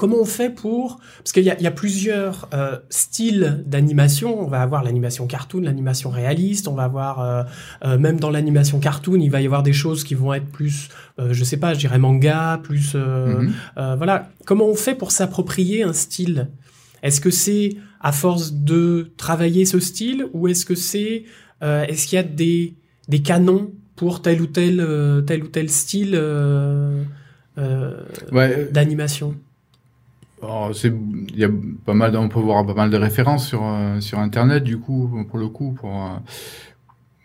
comment on fait pour parce qu'il y a, il y a plusieurs euh, styles d'animation. On va avoir l'animation cartoon, l'animation réaliste. On va avoir euh, euh, même dans l'animation cartoon, il va y avoir des choses qui vont être plus, euh, je sais pas, je dirais manga, plus euh,
Mhm.
euh, voilà. Comment on fait pour s'approprier un style? Est-ce que c'est à force de travailler ce style ou est-ce que c'est euh, est-ce qu'il y a des des canons pour tel ou tel tel ou tel style euh, euh,
Ouais,
d'animation?
Il y a pas mal, on peut voir pas mal de références sur euh, sur internet du coup pour le coup pour. euh,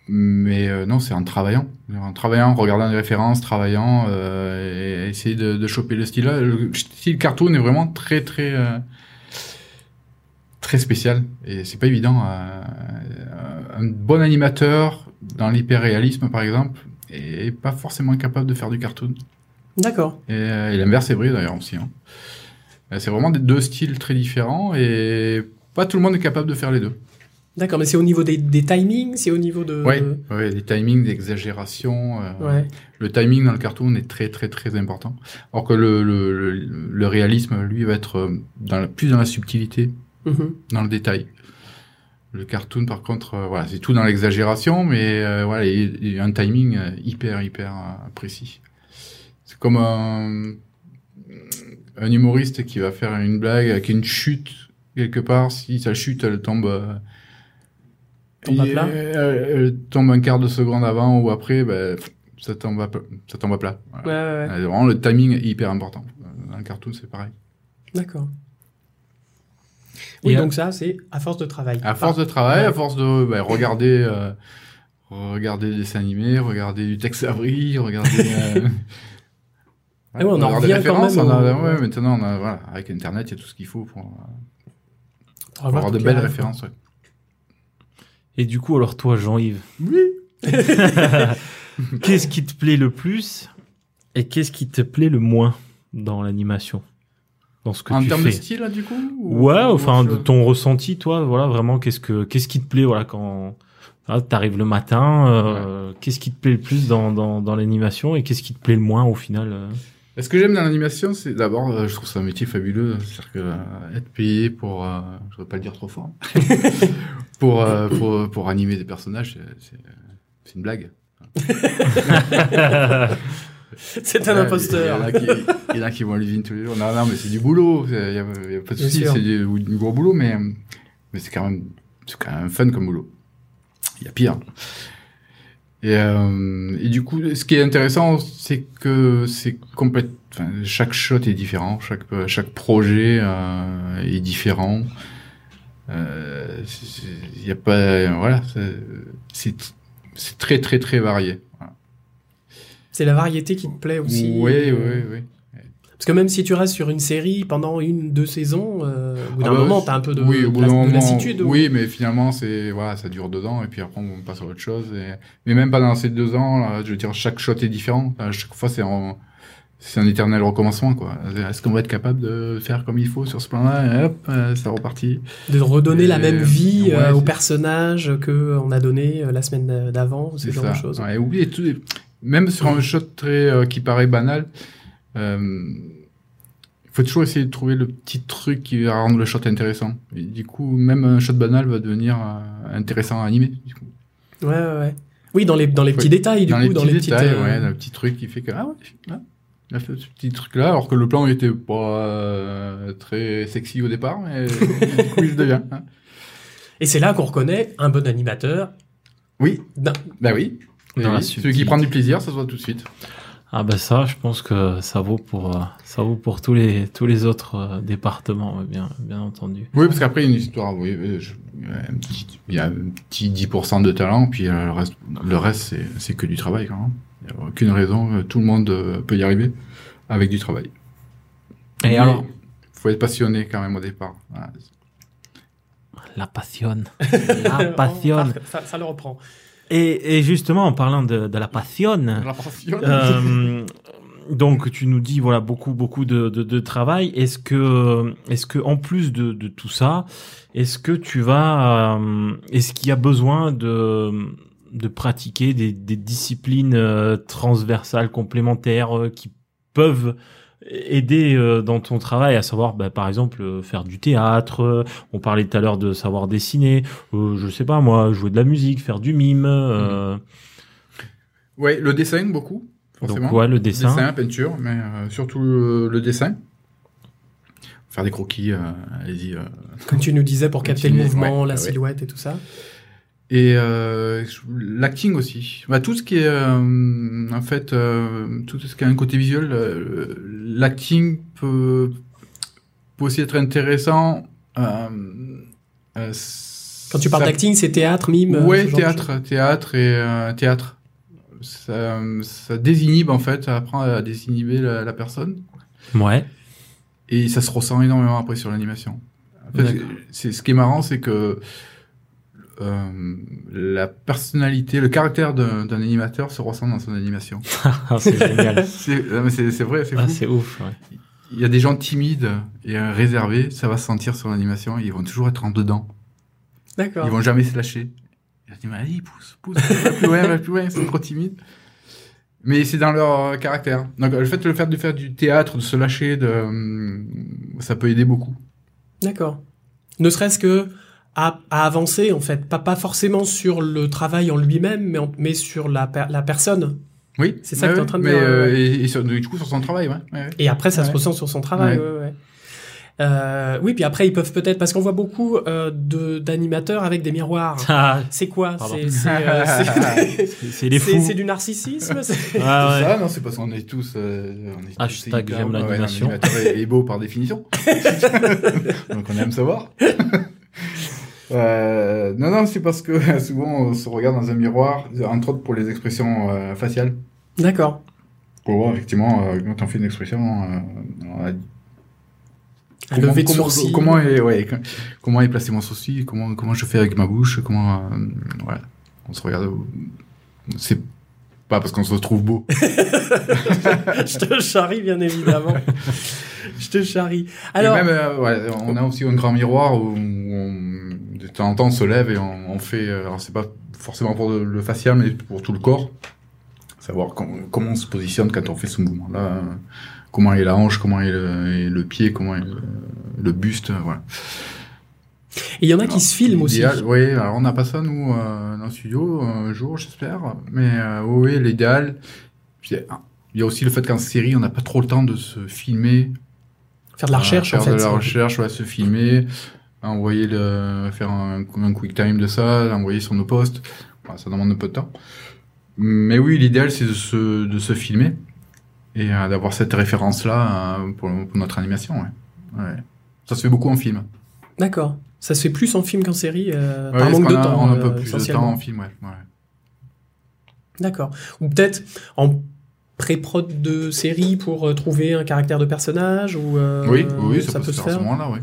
mais euh, non, c'est en travaillant, en travaillant, en regardant des références, travaillant, euh, et essayer de, de choper le style. là. Le style cartoon est vraiment très très euh, très spécial et c'est pas évident. euh, un bon animateur dans l'hyperréalisme par exemple est pas forcément capable de faire du cartoon.
D'accord.
Et, et l'inverse est vrai d'ailleurs aussi. hein. C'est vraiment des deux styles très différents et pas tout le monde est capable de faire les deux.
D'accord, mais c'est au niveau des, des timings, c'est au niveau de
Ouais, ouais, les timings d'exagération. euh,
Ouais.
Le timing dans le cartoon est très très très important. Alors que le, le, réalisme, lui, va être euh, dans la- plus dans la subtilité,
Mhm.
dans le détail. Le cartoon, par contre, euh, voilà, c'est tout dans l'exagération, mais euh, voilà, il y a un timing hyper hyper précis. C'est comme un, un humoriste qui va faire une blague avec une chute quelque part. Si sa chute, elle tombe, euh,
Tombe à plat.
elle, elle tombe un quart de seconde avant ou après, ben, ça tombe à, pla- ça tombe à plat. Voilà.
Ouais, ouais, ouais.
Ouais, Vraiment, le timing est hyper important. Dans le cartoon, c'est pareil.
D'accord. Oui,
Et
donc ça, c'est à force de travail.
À force de travail,
Ouais.
à force de ben, regarder, euh, regarder des dessins animés, regarder du Tex Avery, regarder. euh,
Ah ouais, on en
avoir des
revient quand
références,
même
on a- ouais, maintenant, on a, voilà, avec Internet, il y a tout ce qu'il faut pour, euh,
Pour
pour avoir de belles
les-
références. ouais.
Et du coup, alors toi, Jean-Yves,
Oui.
qu'est-ce qui te plaît le plus et qu'est-ce qui te plaît le moins dans l'animation? Dans ce que
En
tu
termes
fais?
de style, là, du coup ou-
Ouais,
ou
enfin, de ton ressenti, toi, voilà, vraiment, qu'est-ce que, qu'est-ce qui te plaît, voilà, quand tu t'arrives le matin, euh, qu'est-ce qui te plaît le plus dans, dans, dans l'animation et qu'est-ce qui te plaît le moins au final euh?
Ce que j'aime dans l'animation, c'est d'abord, euh, je trouve ça un métier fabuleux. C'est-à-dire que euh, être payé pour, euh, je voudrais pas le dire trop fort, pour, pour, pour animer des personnages, c'est- une blague.
c'est un imposteur.
Il y, en a qui, vont à l'usine tous les jours. Non, non, mais c'est du boulot. Il n'y a, pas de souci. C'est du, du, gros boulot, mais, mais c'est quand même, quand même fun comme boulot. Il y a pire. Et, euh, et du coup, ce qui est intéressant, c'est que c'est complètement, enfin, chaque shot est différent, chaque chaque projet euh, est différent. Euh, il y a pas, voilà, c'est c'est très très très varié.
C'est la variété qui te plaît aussi.
Oui, oui, oui.
Parce que même si tu restes sur une série pendant une, deux saisons, euh, au bout d'un ah bah, moment, t'as un peu de, oui, de, lassitude.
Oui, mais finalement, c'est voilà, ça dure deux ans et puis après on passe à autre chose. Et... Mais même pendant ces deux ans, là, je veux dire, chaque shot est différent. À chaque fois, c'est en... c'est un éternel recommencement, quoi. Est-ce qu'on va être capable de faire comme il faut sur ce plan-là et hop, euh, ça repartit.
De redonner la même vie euh, au personnage que on a donné la semaine d'avant, ce genre de choses.
Ouais, oubliez tout. Même sur un shot très qui paraît banal. Euh, il faut toujours essayer de trouver le petit truc qui va rendre le shot intéressant. Et du coup, même un shot banal va devenir euh, intéressant à animer. Du coup.
Ouais, ouais, ouais. Oui, dans les, dans les petits détails, du
dans
coup.
Les dans les petits détails, euh, ouais, dans le petit truc qui fait que, ah ouais, il a fait ce petit truc-là, alors que le plan était pas très sexy au départ, mais du coup, il devient. Hein.
Et c'est là qu'on reconnaît un bon animateur.
Oui. Bah oui. oui. Celui qui prend du plaisir, ça se voit tout de suite.
Ah bah ça, je pense que ça vaut pour euh, ça vaut pour tous les tous les autres euh, départements, bien bien entendu.
Oui, parce qu'après une histoire, oui, euh, il y a un petit 10% de talent, puis le reste le reste c'est c'est que du travail quand même. Il n'y a aucune raison, tout le monde peut y arriver avec du travail.
Et Mais alors,
faut être passionné quand même au départ.
La passion, la passion.
ça, ça le reprend.
Et, et, justement, en parlant de, de la passion, euh, donc tu nous dis voilà beaucoup beaucoup de, de, de travail. Est-ce que est-ce que en plus de, de tout ça, est-ce que tu vas, euh, est-ce qu'il y a besoin de de pratiquer des, des disciplines euh, transversales complémentaires euh, qui peuvent aider euh, dans ton travail, à savoir, bah, par exemple, euh, faire du théâtre. Euh, on parlait tout à l'heure de savoir dessiner. je sais pas moi, jouer de la musique, faire du mime. Mhm.
Ouais, le dessin beaucoup. Forcément.
Donc, ouais, le dessin.
Dessin, peinture, mais surtout le, dessin. Faire des croquis, allez-y.
Comme tu nous disais, pour capter le mouvement, la silhouette et tout ça.
Et euh, l'acting aussi. Bah, tout ce qui est euh, en fait euh, tout ce qui a un côté visuel, euh, l'acting peut, peut aussi être intéressant. Euh,
euh, Quand tu parles d'acting, c'est théâtre, mime.
Ouais, théâtre, théâtre et théâtre. Ça, ça désinhibe en fait, ça apprend à désinhiber la, la personne.
Ouais.
Et ça se ressent énormément après sur l'animation. En fait, c'est ce qui est marrant, c'est que euh, la personnalité, le caractère d'un animateur se ressent dans son animation.
Ah, c'est génial.
c'est vrai, c'est
ah, C'est ouf. Ouais.
Il y a des gens timides et réservés, ça va se sentir sur l'animation. Ils vont toujours être en dedans.
D'accord.
Ils vont jamais se lâcher. Ils vont dire, allez, pousse, pousse, va plus loin, va plus loin, ils sont trop timides. Mais c'est dans leur caractère. Donc le fait de faire, de faire du théâtre, de se lâcher, de, ça peut aider beaucoup.
D'accord. Ne serait-ce que à, à, avancer en fait, pas pas forcément sur le travail en lui-même, mais mais sur la la personne.
Oui,
c'est ça que tu es en train de
mais dire. Euh, et, et sur, du coup sur son travail, ouais. ouais.
Et après ça se ressent sur son travail, ouais. ouais. Euh, oui, puis après ils peuvent peut-être parce qu'on voit beaucoup euh, de d'animateurs avec des miroirs.
Ah,
c'est quoi? C'est euh, c'est du narcissisme?
C'est ah, ça Non, c'est parce qu'on est tous. Euh, on est
Hashtag j'aime l'animation.
L'animateur est beau par définition. Donc on aime savoir. Euh, non, non, c'est parce que souvent on se regarde dans un miroir, entre autres pour les expressions euh, faciales.
D'accord.
Pour voir effectivement euh, quand on fait une expression, on a
un comment, de sourcil.
Comment est, ouais, comment est placé mon sourcil, comment, comment je fais avec ma bouche, comment, voilà. On se regarde, c'est pas parce qu'on se trouve beau.
je te charrie, bien évidemment. je te charrie. Alors.
même, ouais, on a aussi un grand miroir où on, de temps en temps, on se lève et on, on fait. Euh, alors, c'est pas forcément pour le facial, mais pour tout le corps. Savoir comment on se positionne quand on fait ce mouvement-là. Comment est la hanche, comment est le, le pied, comment est le, buste, voilà.
Et il y en a qui se filment aussi.
Oui, alors on n'a pas ça, nous, euh, dans le studio, un jour, j'espère. Mais euh, oui, l'idéal. Il y a aussi le fait qu'en série, on n'a pas trop le temps de se filmer.
Faire de la recherche,
faire
en fait.
de la recherche, ouais, se filmer, envoyer le, faire un, un quick time de ça, l'envoyer sur nos posts. Voilà, ça demande un peu de temps. Mais oui, l'idéal, c'est de se, de se filmer et euh, d'avoir cette référence-là euh, pour, pour notre animation. Ouais. Ouais. Ça se fait beaucoup en film.
D'accord. Ça se fait plus en film qu'en série, euh,
Ouais,
par manque de
a-
temps.
On a un peu plus de temps en film, ouais.
D'accord. Ou peut-être en pré-prod de série pour trouver un caractère de personnage ou
oui, oui, ça, peut, se faire à ce moment-là, ouais.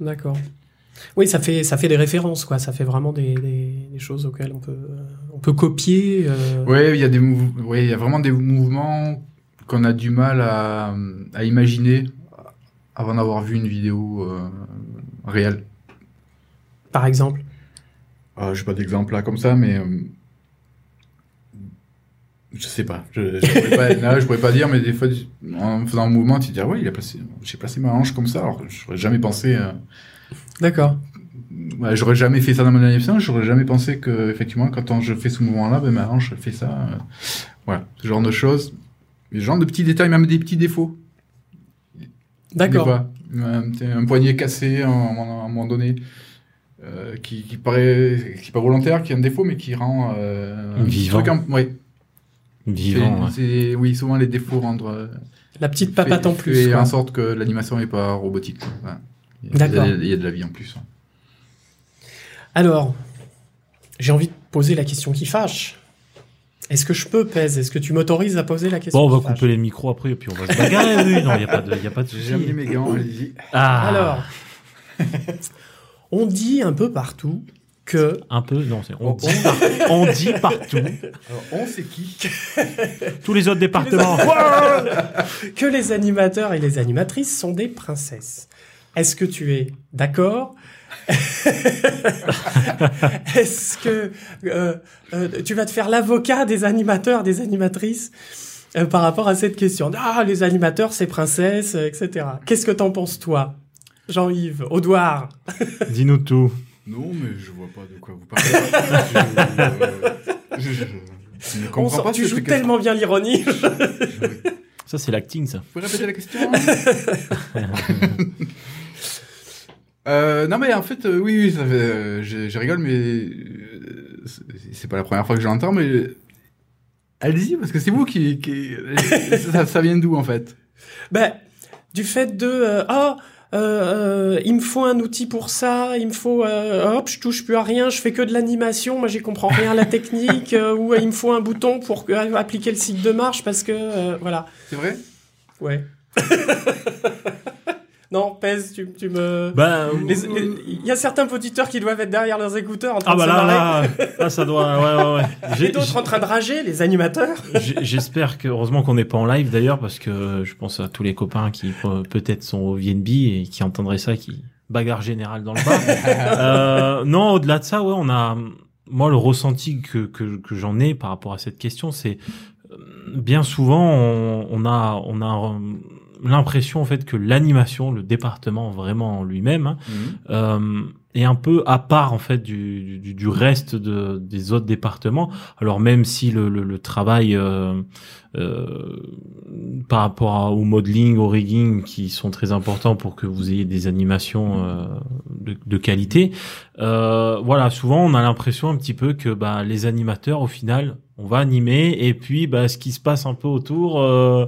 D'accord. Oui, ça fait ça fait des références quoi. Ça fait vraiment des, des, des choses auxquelles on peut on peut copier. euh,
Ouais, il y a des ouais, il y a vraiment des mouvements qu'on a du mal à, à imaginer avant d'avoir vu une vidéo euh, réelle.
Par exemple?
Euh, J'ai pas d'exemple là comme ça, mais euh, je sais pas. Je, je, pourrais pas là, je pourrais pas dire, mais des fois, en faisant un mouvement, tu te dis ah ouais, il a placé, j'ai placé ma hanche comme ça. Alors, que j'aurais jamais pensé. euh,
D'accord.
ouais, j'aurais jamais fait ça dans mon animation. J'aurais jamais pensé que effectivement, quand je fais ce mouvement-là, ben, ma hanche elle fait ça. euh, voilà, ce genre de choses. Ce genre de petits détails, même des petits défauts.
D'accord.
Un, un poignet cassé à un, moment- un donné. euh, qui, qui paraît qui est pas volontaire, qui a un défaut, mais qui rend euh, un
Vivant.
truc en- ouais.
Vivant.
C'est-
ouais.
oui, souvent les défauts rendent euh,
La petite papate
fait-
en plus.
fait
quoi.
en sorte que l'animation n'est pas robotique. quoi. Voilà. Il y a-
D'accord.
Il y, a- il y a de la vie en plus. hein.
Alors, j'ai envie de poser la question qui fâche. Est-ce que je peux, Pèse Est-ce que tu m'autorises à poser la question
Bon, on va couper les micros après, et puis on va se bagarrer. oui, non, il n'y a pas de, y a pas de
J'ai amené mes gants, allez-y.
Ah,
Alors, on dit un peu partout que
un peu, non, c'est, on,
On-
dit, par- on dit partout.
Alors, on c'est qui?
Tous les autres départements.
que les animateurs et les animatrices sont des princesses. Est-ce que tu es d'accord? Est-ce que euh, euh, tu vas te faire l'avocat des animateurs, des animatrices euh, par rapport à cette question? Ah, les animateurs, c'est princesses, euh, etc. Qu'est-ce que t'en penses, toi Jean-Yves, Audouard?
Dis-nous tout.
Non, mais je vois pas de quoi vous parlez. je, je- je- je ne comprends pas
Tu
ce
joues tellement bien l'ironie.
Je-
Ça, c'est l'acting, ça.
Vous pouvez répéter la question? Euh, non mais en fait euh, oui, oui ça fait, euh, je, je rigole mais c'est- pas la première fois que je l'entends mais allez-y parce que c'est vous qui, qui... ça, ça vient d'où en fait?
Ben, du fait de ah euh, il me faut un outil pour ça, il me faut hop je touche plus à rien, je fais que de l'animation, moi j'y comprends rien à la technique ou il me faut un bouton pour appliquer le cycle de marche parce que voilà.
C'est vrai?
Ouais. non pèse tu, tu me les- il y a certains auditeurs qui doivent être derrière leurs écouteurs en train
ah
de
bah
se
là,
marrer.
là, là, ça doit, ouais, ouais, ouais.
et
J'ai-
d'autres en train de rager, les animateurs.
J'espère que, heureusement qu'on n'est pas en live d'ailleurs, parce que je pense à tous les copains qui euh, peut-être sont au VNB et qui entendraient ça, qui bagarre générale dans le bar. euh, non, au-delà de ça, ouais, on a, moi, le ressenti que, que, que j'en ai par rapport à cette question, c'est euh, bien souvent, on, on a, on a l'impression en fait que l'animation, le département vraiment en lui-même, hein, euh, est un peu à part en fait du, du, du reste de, des autres départements. Alors même si le, le, le travail euh, euh, par rapport à- au modeling, au rigging, qui sont très importants pour que vous ayez des animations euh, de, de qualité, euh, voilà, souvent on a l'impression un petit peu que bah, les animateurs, au final, on va animer et puis bah, ce qui se passe un peu autour, euh,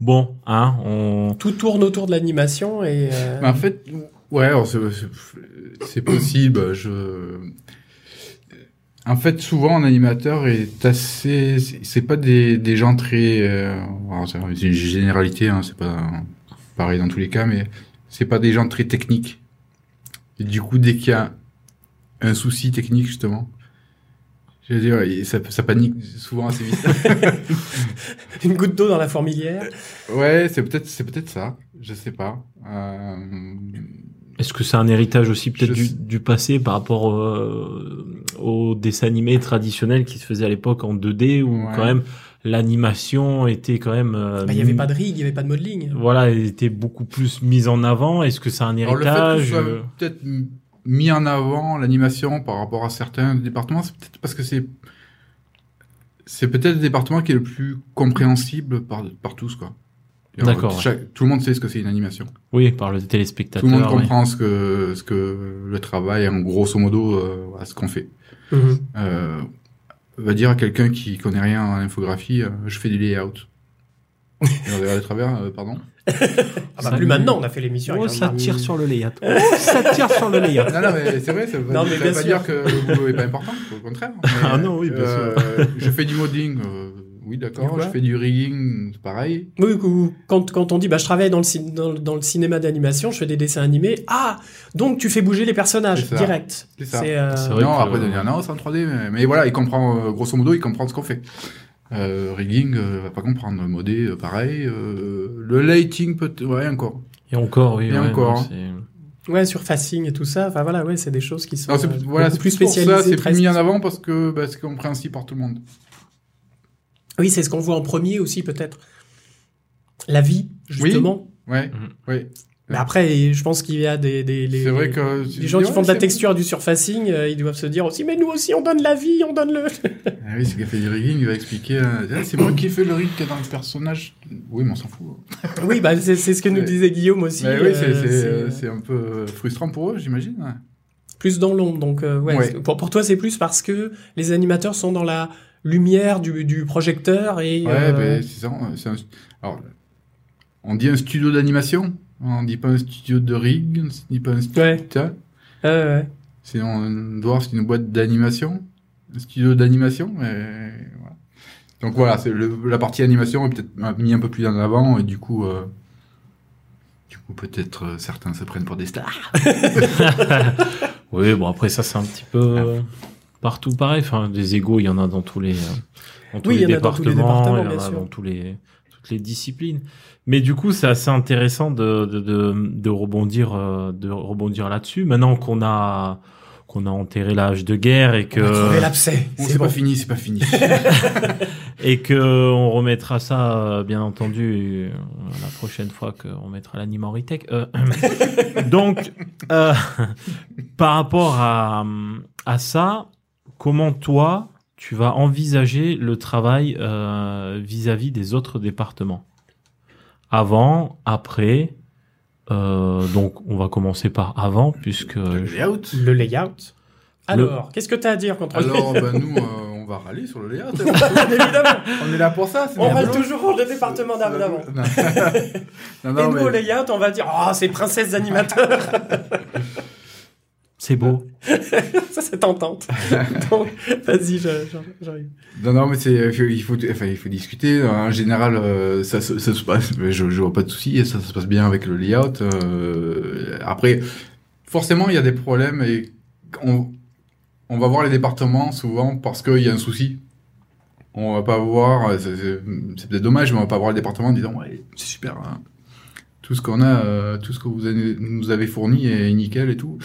bon, hein, on
Tout tourne autour de l'animation et euh,
Mais en fait ouais c'est c'est- c'est possible je en fait souvent un animateur est assez c'est c'est pas des, des gens très euh, c'est une généralité hein, c'est pas pareil dans tous les cas mais c'est pas des gens très techniques. Et du coup dès qu'il y a un souci technique justement je veux dire ça, ça panique souvent assez vite
une goutte d'eau dans la fourmilière.
ouais c'est peut-être c'est peut-être ça je sais pas euh,
Est-ce que c'est un héritage aussi peut-être du, passé par rapport euh, aux dessins animés traditionnels qui se faisaient à l'époque en 2D où
Ouais.
quand même l'animation était quand même euh,
Bah, Il y avait pas de rig, il y avait pas de modeling.
voilà elle était beaucoup plus mise en avant est-ce que c'est un
Alors, le fait que ce
héritage
soit
euh,
peut-être mis en avant l'animation par rapport à certains départements, c'est peut-être parce que c'est c'est peut-être le département qui est le plus compréhensible par, par tous quoi.
D'accord,
Tout le monde sait ce que c'est une animation.
Oui, par le téléspectateur.
Tout le monde
ouais.
comprend ce que ce que le travail, en grosso modo, euh, voilà, ce qu'on fait.
Mhm.
Euh, va dire à quelqu'un qui connaît rien en infographie, euh, je fais du layout. Et on regarde de travers, euh, pardon.
Ah bah, plus maintenant, on a fait l'émission.
Oh,
avec
ça tire sur le layout. Oh, ça tire sur le layout.
Non, non, mais c'est vrai, ça veut,
Non, mais
ça veut pas
sûr.
dire que le boulot est pas important, au contraire. Mais,
Ah non, oui, bien
euh, Je fais du modding, euh, oui, d'accord. Je fais du rigging, c'est pareil.
Oui, ou quand, quand on dit bah, je travaille dans le, cin- dans, le- dans le cinéma d'animation, je fais des dessins animés. Ah, donc tu fais bouger les personnages
C'est ça.
direct.
C'est ça.
euh,
C'est vrai
non,
que-
après, de dire non, c'est en 3D, mais, mais voilà, il comprend, euh, grosso modo, il comprend ce qu'on fait. Euh, rigging, euh, va pas comprendre. Modé, euh, pareil. Euh, le lighting, peut ouais, encore.
Et encore, oui.
Et
ouais,
encore,
non,
hein.
Ouais, surfacing et tout ça. Enfin voilà, ouais, c'est des choses qui sont
Non,
euh,
voilà, c'est
plus spécialisées.
c'est plus mis en avant parce que bah, c'est compréhensible par tout le monde.
Oui, c'est ce qu'on voit en premier aussi peut-être. La vie, justement.
Ouais,
Mhm.
ouais.
Mais après, je pense qu'il y a des, des les,
C'est vrai que
les gens qui font de la texture et du surfacing, euh, ils doivent se dire aussi, mais nous aussi, on donne la vie, on donne le.
Ah oui, c'est qui a fait du rigging, il va expliquer. euh, Ah, c'est moi qui ai fait le rig dans le personnage. Oui, mais on s'en fout.
oui, bah c'est ce que nous disait Guillaume aussi.
Oui, c'est-
euh,
c'est un peu frustrant pour eux, j'imagine. ouais.
plus dans l'ombre. Donc, euh, ouais,
Ouais.
Pour, pour toi, c'est plus parce que les animateurs sont dans la lumière du, du projecteur et.
Ouais,
euh,
ben, c'est ça. un- Alors, on dit un studio d'animation, on dit pas un studio de rig, on dit pas un studio.
Ouais. Euh, ouais.
Sinon, on doit voir c'est une boîte d'animation, un studio d'animation. Et voilà. Donc voilà, c'est le- la partie animation est peut-être mis un peu plus en avant et du coup, euh, du coup peut-être euh, certains se prennent pour des stars.
Oui, bon, après, ça, c'est un petit peu euh, partout pareil. Enfin, des égaux, il y en a dans tous les, euh, dans tous
Oui,
les
il y en a dans tous les
départements, il y en
bien
a
sûr.
dans tous les, toutes les disciplines. Mais du coup, c'est assez intéressant de, de, de, de rebondir, euh, de rebondir là-dessus. Maintenant qu'on a, qu'on a enterré l'âge de guerre et que,
On l'abcès. C'est bon.
pas fini, c'est pas fini.
et que on remettra ça, euh, bien entendu, euh, la prochaine fois qu'on mettra l'anime en retech. Euh, donc, euh, par rapport à, à ça, comment toi, tu vas envisager le travail euh, vis-à-vis des autres départements Avant, après, euh, donc on va commencer par avant, puisque...
Le layout.
Le layout. Alors, qu'est-ce que tu as à dire contre
Alors, bah, nous, euh, on va râler sur le layout.
le Évidemment.
on est là pour ça.
On râle toujours le département d'avant.
Non. non,
Et nous, au layout, on va dire Oh, c'est princesse animateur
C'est beau.
Ça, c'est tentante. Donc, vas-y, j'arrive.
Non, non, mais c'est, il faut, enfin, il faut discuter. En général, euh, ça, se- ça se passe, je, je vois pas de soucis, et ça, se passe bien avec le layout. euh, après, forcément, il y a des problèmes et on, on va voir les départements souvent parce qu'il y a un souci. On va pas voir, c'est, c'est- c'est peut-être dommage, mais on va pas voir le département en disant, ouais, c'est super, hein. Tout ce qu'on a, euh, tout ce que vous avez- nous avez fourni est nickel et tout.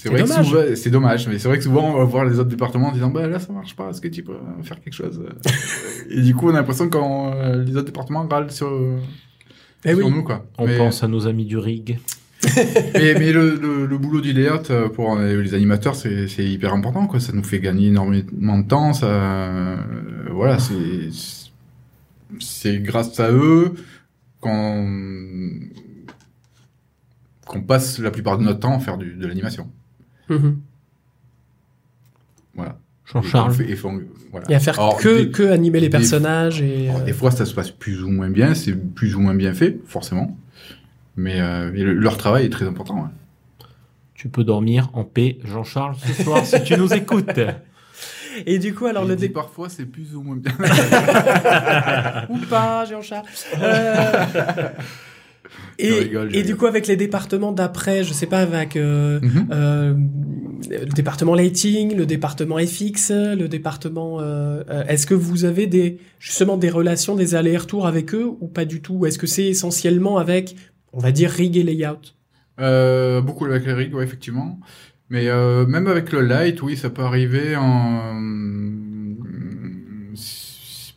C'est vrai que
dommage.
souvent, c'est dommage, mais c'est vrai que souvent on va voir les autres départements en disant bah là ça marche pas, est-ce que tu peux faire quelque chose? Et du coup on a l'impression que les autres départements râlent sur,
Eh
sur
oui.
nous quoi.
On
mais,
pense à nos amis du RIG.
mais, mais le, le, le boulot du layout euh, pour euh, les animateurs c'est c'est hyper important quoi, ça nous fait gagner énormément de temps, ça euh, voilà c'est c'est grâce à eux qu'on qu'on passe la plupart de notre temps à faire du, de l'animation.
Mhm.
Voilà.
Jean-Charles.
Et, et voilà.
Et à faire
Alors,
que,
des-
que animer les
des-
personnages et.
alors,
euh,
des fois, ça se passe plus ou moins bien, c'est plus ou moins bien fait, forcément. Mais, euh, le- leur travail est très important. hein.
Tu peux dormir en paix, Jean-Charles, ce soir, si tu nous écoutes.
Et du coup, alors
Je
le dé...
parfois, c'est plus ou moins bien.
ou pas, Jean-Charles. Euh, Et,
rigole, je
et du coup, avec les départements d'après, je sais pas, avec euh,
Mhm.
euh, le département lighting, le département FX, le département. euh, Est-ce que vous avez des justement des relations, des allers-retours avec eux ou pas du tout? Est-ce que c'est essentiellement avec, on va dire, rig et layout?
Beaucoup avec les rigs, ouais, effectivement. Mais même avec le light, oui, ça peut arriver en...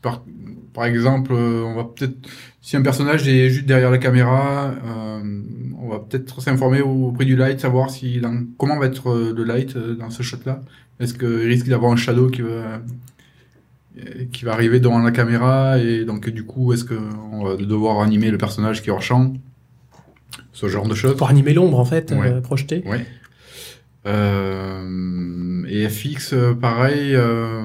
par- par exemple, euh, on va peut-être, si un personnage est juste derrière la caméra, euh, on va peut-être s'informer auprès du light, savoir si dans, comment va être euh, le light euh, dans ce shot-là. Est-ce qu'il risque d'avoir un shadow qui va, qui va arriver devant la caméra et donc du coup, est-ce qu'on va devoir animer le personnage qui est hors champ? Ce genre de choses.
Pour animer l'ombre, en fait,
Ouais.
euh, projetée.
Ouais. Euh, et FX, pareil. Euh,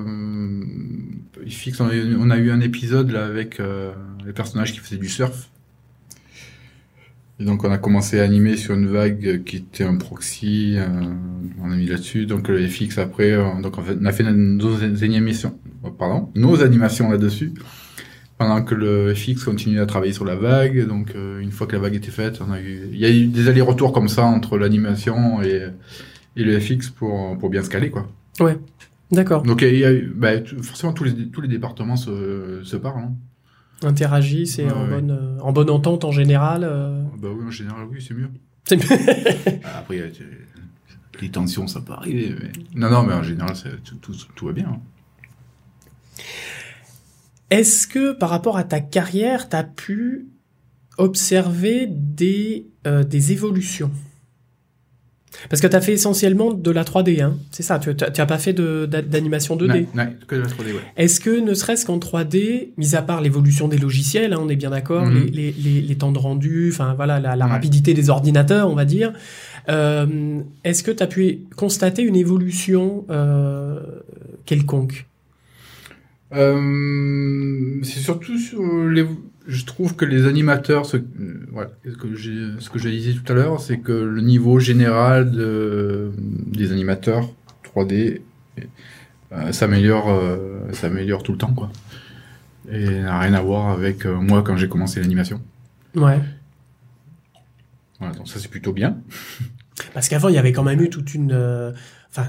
FX, on a, eu, un épisode là avec euh, les personnages qui faisaient du surf. Et donc on a commencé à animer sur une vague qui était un proxy. euh, on a mis là-dessus. Donc le FX après, euh, donc on a fait nos animations, oh, pardon, nos animations là-dessus. Pendant que le FX continuait à travailler sur la vague, donc euh, une fois que la vague était faite, il y a eu des allers-retours comme ça entre l'animation et, le FX pour, pour bien se caler, quoi.
D'accord.
Donc il y a eu, bah, forcément tous les, tous les départements se, se parlent. Hein.
Interagissent et
Ouais,
en,
ouais.
bonne, en bonne entente en général. euh.
Bah oui, en général, oui, c'est mieux.
C'est-
Après, les tensions, ça peut arriver. Mais... Non, non, mais en général, tout, tout va bien. hein.
Est-ce que par rapport à ta carrière, tu as pu observer des, euh, des évolutions? Parce que tu as fait essentiellement de la 3D, hein c'est ça, tu n'as pas fait d'animation 2D.
Non, non, que de la 3D, ouais.
Est-ce que, ne serait-ce qu'en 3D, mis à part l'évolution des logiciels, hein, on est bien d'accord,
Mhm.
les, les, les, les temps de rendu, enfin voilà, la, la
Ouais.
rapidité des ordinateurs, on va dire, euh, est-ce que tu as pu constater une évolution euh, quelconque?
Euh, c'est surtout sur les. Je trouve que les animateurs, ce, euh, voilà, ce que j'ai, dit tout à l'heure, c'est que le niveau général de, des animateurs 3D euh, s'améliore, euh, s'améliore tout le temps, quoi. Et n'a rien à voir avec euh, moi quand j'ai commencé l'animation.
Ouais.
Voilà, donc ça c'est plutôt bien.
Parce qu'avant, il y avait quand même eu toute une... Enfin,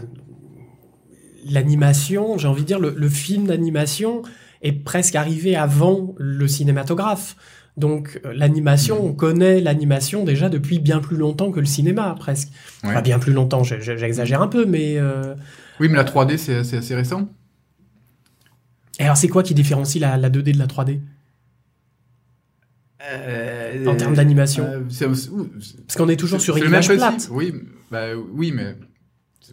l'animation, j'ai envie de dire, le, le film d'animation est presque arrivé avant le cinématographe. Donc euh, l'animation, on connaît l'animation déjà depuis bien plus longtemps que le cinéma, presque.
Ouais.
Enfin, bien plus longtemps, je- je- j'exagère un peu, mais... euh,
Oui, mais la 3D c'est, assez récent.
Et alors, c'est quoi qui différencie la, la 2D de la 3D En termes d'animation.
Euh,
Parce qu'on est toujours sur une image plate.
Oui, bah, oui, mais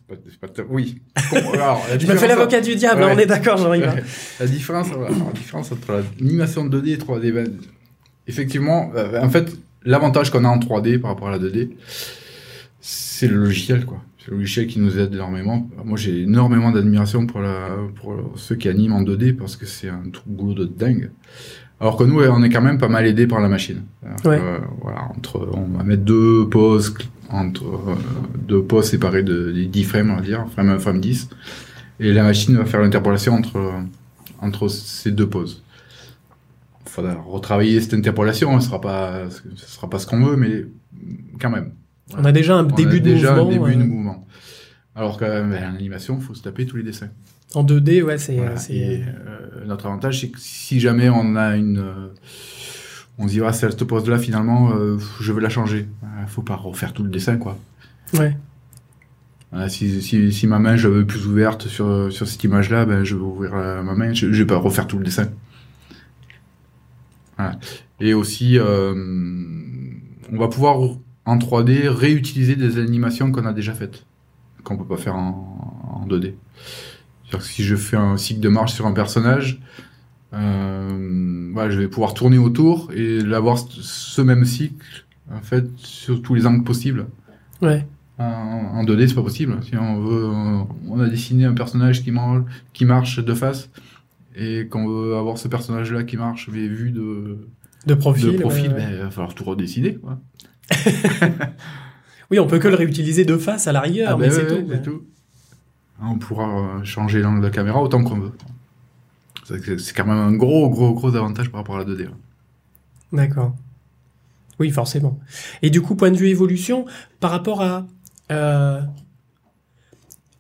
pas, c'est pas oui. Alors, la
Je me fais l'avocat du diable,
Ouais.
on est d'accord, Jean-Yves.
La différence, la différence entre l'animation 2D et 3D, ben, effectivement, euh, en fait, l'avantage qu'on a en 3D par rapport à la 2D, c'est le logiciel, quoi. C'est le logiciel qui nous aide énormément. Moi, j'ai énormément d'admiration pour la, pour ceux qui animent en 2D parce que c'est un truc boulot de dingue. Alors que nous, on est quand même pas mal aidé par la machine.
Ouais.
que, euh, voilà, entre, on va mettre deux pauses, entre, euh, deux pauses séparées de, des 10 frames, on va dire, frame 1, frame 10. Et la machine va faire l'interpolation entre, entre ces deux pauses. Il faudra retravailler cette interpolation, ce sera pas, ce sera pas ce qu'on veut, mais quand même.
On a déjà un
On
début de
déjà
mouvement.
un début
euh,
de mouvement. Alors qu'en animation, il faut se taper tous les dessins.
En 2D, ouais, c'est...
Voilà. euh, notre avantage, c'est que si jamais on a une, euh, on se dit ah cette pose là finalement, euh, je veux la changer. Il faut pas refaire tout le dessin quoi.
Ouais.
Voilà, si, si, si ma main je la veux plus ouverte sur, sur cette image là, ben je vais ouvrir euh, ma main, je, je vais pas refaire tout le dessin. Voilà. Et aussi, euh, on va pouvoir en 3D réutiliser des animations qu'on a déjà faites, qu'on peut pas faire en, en 2D. C'est-à-dire que si je fais un cycle de marche sur un personnage, euh, voilà, je vais pouvoir tourner autour et l'avoir ce- même cycle en fait sur tous les angles possibles.
Ouais.
En, en 2D, c'est pas possible. Si on veut, on- on a dessiné un personnage qui, mange, qui marche de face et qu'on veut avoir ce personnage-là qui marche mais vu de,
De profil.
de profil,
ouais, ouais.
ben, il va falloir tout redessiner. Quoi.
Oui, on peut que le réutiliser de face à la rigueur,
Ah
mais
ben ouais. c'est tout. On pourra euh, changer l'angle de la caméra autant qu'on veut. C'est quand même un gros, gros, gros avantage par rapport à la 2D. hein.
D'accord. Oui, forcément. Et du coup, point de vue évolution, par rapport à euh,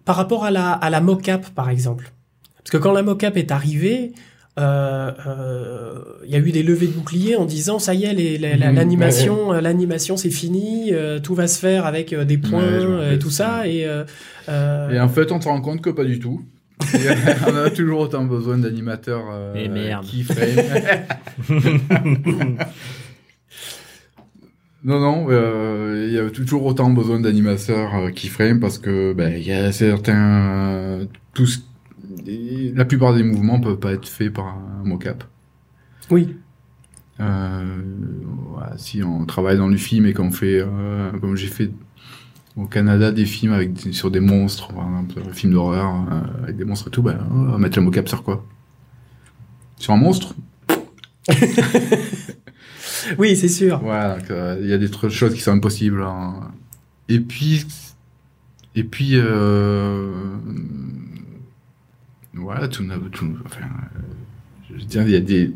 par rapport à la à la mocap, par exemple. Parce que quand la mocap est arrivée, euh, euh, il y a eu des levées de boucliers en disant ça y est, les- la- la-
Mhm,
l'animation, euh, l'animation c'est fini, euh, tout va se faire avec euh, des points
Ouais,
euh, et tout ça. Et, euh, euh,
Et en fait, on se rend compte que pas du tout. on a toujours autant besoin d'animateurs euh, non, non, euh, il y a toujours autant besoin d'animateurs euh, keyframe parce que ben, il y a certains... euh, tous, la plupart des mouvements peuvent pas être faits par un mocap.
Oui.
Euh, voilà, si on travaille dans le film et qu'on fait, euh, comme j'ai fait au Canada, des films avec sur des monstres, par exemple, un film d'horreur euh, avec des monstres et tout, ben, on va mettre le mocap sur quoi Sur un monstre?
Oui, c'est sûr.
Voilà, euh, il y a des choses qui sont impossibles. hein. Et puis, et puis, euh, voilà, tout, tout enfin, je veux dire, il y a des,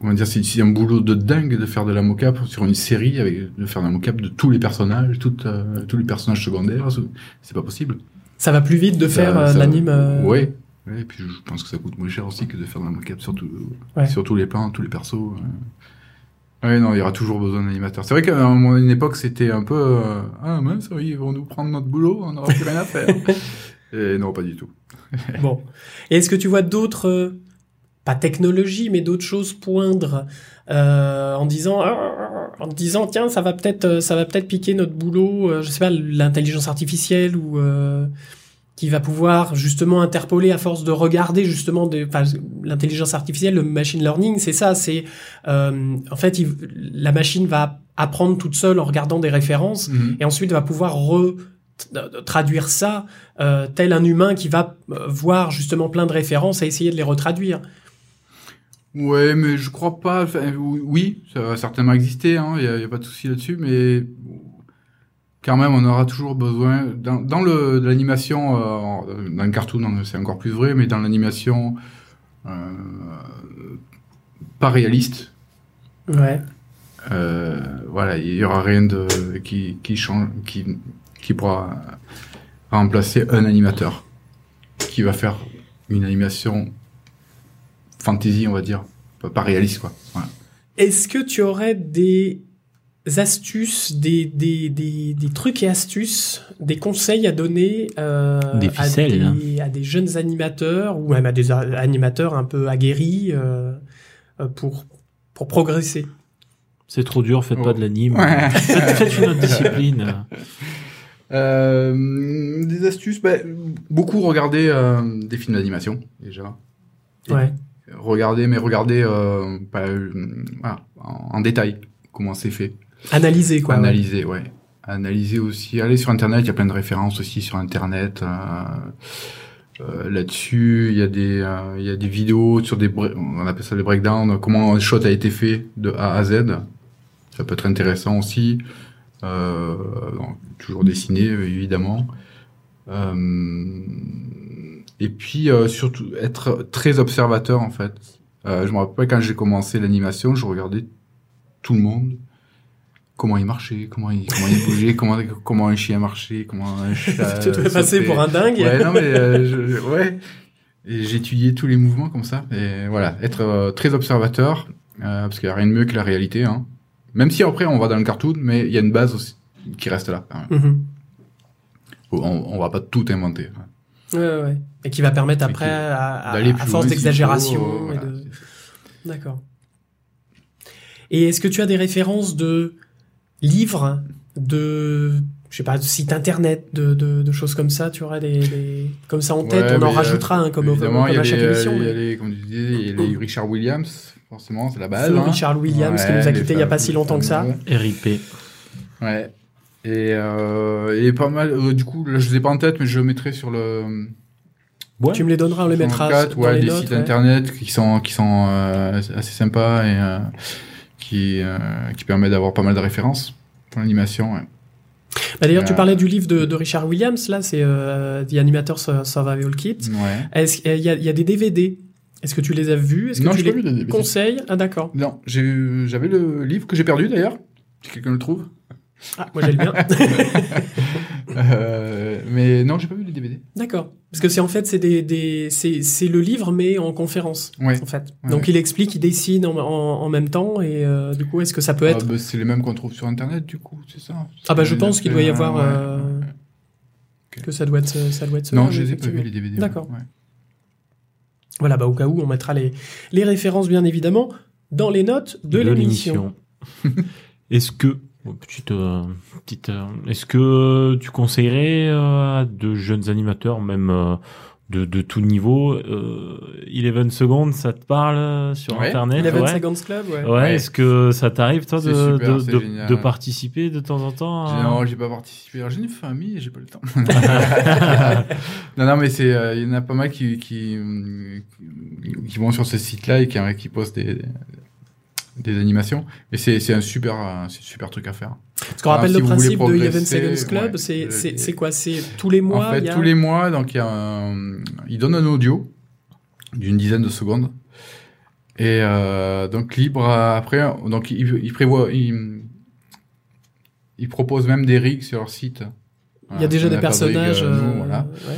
on va dire, c'est un boulot de dingue de faire de la mocap sur une série, avec, de faire de la mocap de tous les personnages, toutes, euh, tous les personnages secondaires, c'est pas possible.
Ça va plus vite de faire euh,
ça-
l'anime. euh.
Ouais, et puis je pense que ça coûte moins cher aussi que de faire de la mocap sur, tout-
Ouais.
sur tous les plans, tous les persos. euh. Ouais, non, il y aura toujours besoin d'animateurs. C'est vrai qu'à une époque, c'était un peu euh, Ah mince, oui, ils vont nous prendre notre boulot, on n'aura plus rien à faire. et non, pas du tout.
Bon. Et est-ce que tu vois d'autres, euh, pas technologies, mais d'autres choses poindre euh, en disant, en disant, tiens, ça va peut-être, euh, ça va peut-être piquer notre boulot, euh, je sais pas, l'intelligence artificielle ou euh, qui va pouvoir justement interpoler à force de regarder justement des, enfin, l'intelligence artificielle, le machine learning, c'est ça, c'est euh, en fait, il- la machine va apprendre toute seule en regardant des références et ensuite va pouvoir re traduire ça euh, tel un humain qui va voir justement plein de références et essayer de les retraduire.
Ouais, mais je crois pas. enfin, oui, ça va certainement exister, hein, il n'y a, y a pas de souci là-dessus, mais quand même, on aura toujours besoin. Dans, dans le, l'animation, euh, dans le cartoon, hein, c'est encore plus vrai, mais dans l'animation euh, pas réaliste,
Ouais.
euh, voilà, il y aura rien de qui qui change, qui qui pourra remplacer un animateur qui va faire une animation fantasy, on va dire, pas, réaliste quoi. Voilà.
Est-ce que tu aurais des astuces, des, des, des, des trucs et astuces, des conseils à donner euh,
Des ficelles,
à, des, à des jeunes animateurs ou même à des a- animateurs un peu aguerris euh, euh, pour, pour progresser?
C'est trop dur, faites
Oh.
pas de l'anime.
Ouais.
Faites, une autre discipline.
Euh, des astuces, ben, beaucoup regarder euh, des films d'animation déjà. Et
Ouais.
Regarder, mais regarder euh, pas, euh, voilà, en, en détail comment c'est fait.
Analyser, quoi.
Analyser, ouais. Analyser aussi. Aller sur Internet, il y a plein de références aussi sur Internet. euh, euh, Là-dessus, il y a des, euh, il y a des vidéos sur des, on appelle ça des breakdowns, comment un shot a été fait de A à Z. Ça peut être intéressant aussi. Euh, donc, toujours dessiné, évidemment. Euh, et puis euh, surtout être très observateur en fait. Euh, je me rappelle quand j'ai commencé l'animation, je regardais tout le monde, comment il marchait, comment il, comment il bougeait, comment, comment un chien marchait, comment un chat.
tu devais passer pour un dingue.
Ouais, non mais euh, je- ouais. Et j'étudiais tous les mouvements comme ça. Et voilà, être euh, très observateur, euh, parce qu'il n'y a rien de mieux que la réalité. Hein. Même si après on va dans le cartoon, mais il y a une base aussi qui reste là. même.
Mhm.
On, on va pas tout inventer.
Ouais, ouais, ouais. Et qui va permettre
Et
après, à, à-
d'aller
à
plus
force d'exagération.
voilà.
de- D'accord. Et est-ce que tu as des références de livres, de, je sais pas, de sites internet, de, de, de choses comme ça Tu aurais des, des- comme ça en tête
Ouais,
On en
euh,
rajoutera un comme, au-
Évidemment,
comme
il y a
à chaque
les,
émission.
il y a
mais-
les, comme tu disais, il y a les Richard Williams, forcément, c'est la base. Hein.
Richard Williams qui nous a
les
quittés il y a pas si longtemps que ça.
RIP.
Ouais. Et, euh, et pas mal, euh, du coup, là, je les ai pas en tête, mais je mettrai sur le,
Ouais.
Tu me les donneras, on les
sur le
mettra
4,
dans
ouais,
les
des
notes.
sites
ouais.
internet qui sont, qui sont euh, assez sympas et euh, qui, euh, qui permettent d'avoir pas mal de références pour l'animation. Ouais.
Bah, D'ailleurs, tu parlais du livre de, de Richard Williams, là, c'est euh, The Animator Survival Kit.
Ouais.
Est-ce y, il y a des DVD Est-ce que tu les as vus? Est-ce que
Non,
tu
j'ai pas
les
vu les DVD.
conseilles? Ah d'accord.
Non, j'avais le livre que j'ai perdu d'ailleurs, si quelqu'un le trouve.
Ah, moi j'ai le bien.
Euh, mais non, j'ai pas vu les DVD.
d'accord. Parce que c'est en fait c'est des, des c'est c'est le livre mais en conférence
Ouais.
en fait.
Ouais,
Donc
ouais.
il explique, il dessine en, en, en même temps et euh, du coup est-ce que ça peut
Ah,
être
bah, c'est les mêmes qu'on trouve sur internet, du coup, c'est ça?
Ah bah je pense qu'il doit y avoir
Ouais,
euh, que ça doit être, ça doit être
Non, je les ai pas vus les DVD.
D'accord.
ouais.
Voilà, bah, au cas où, on mettra les, les références, bien évidemment, dans les notes de, l'émission.
Est-ce que petite euh, petite euh, est-ce que tu conseillerais euh, à de jeunes animateurs même euh, de, de tout niveau euh, Eleven Seconds ça te parle sur
Ouais.
internet?
Eleven
ouais.
Seconds Club, ouais.
Ouais,
Ouais.
est-ce que ça t'arrive toi de,
C'est super,
de,
c'est
de,
génial.
de participer de temps en temps à-
Non, j'ai pas participé. Alors, j'ai une famille et j'ai pas le temps. non, non, mais c'est, euh, il y en a pas mal qui, qui, qui vont sur ce site-là et qui, qui postent des, des animations. Mais c'est, c'est un super, euh, c'est un super truc à faire.
Parce qu'on rappelle
si
le principe de Eleven Seconds Club,
ouais.
c'est,
Euh,
c'est, c'est quoi? C'est tous les mois
en fait,
il y a...
tous les mois, donc il y a un, il donne un audio d'une dizaine de secondes. Et euh, donc libre à- après, donc il, il prévoit, il, il propose même des rigs sur leur site.
Il y a déjà des
de
personnages.
euh, nous,
euh,
voilà.
ouais.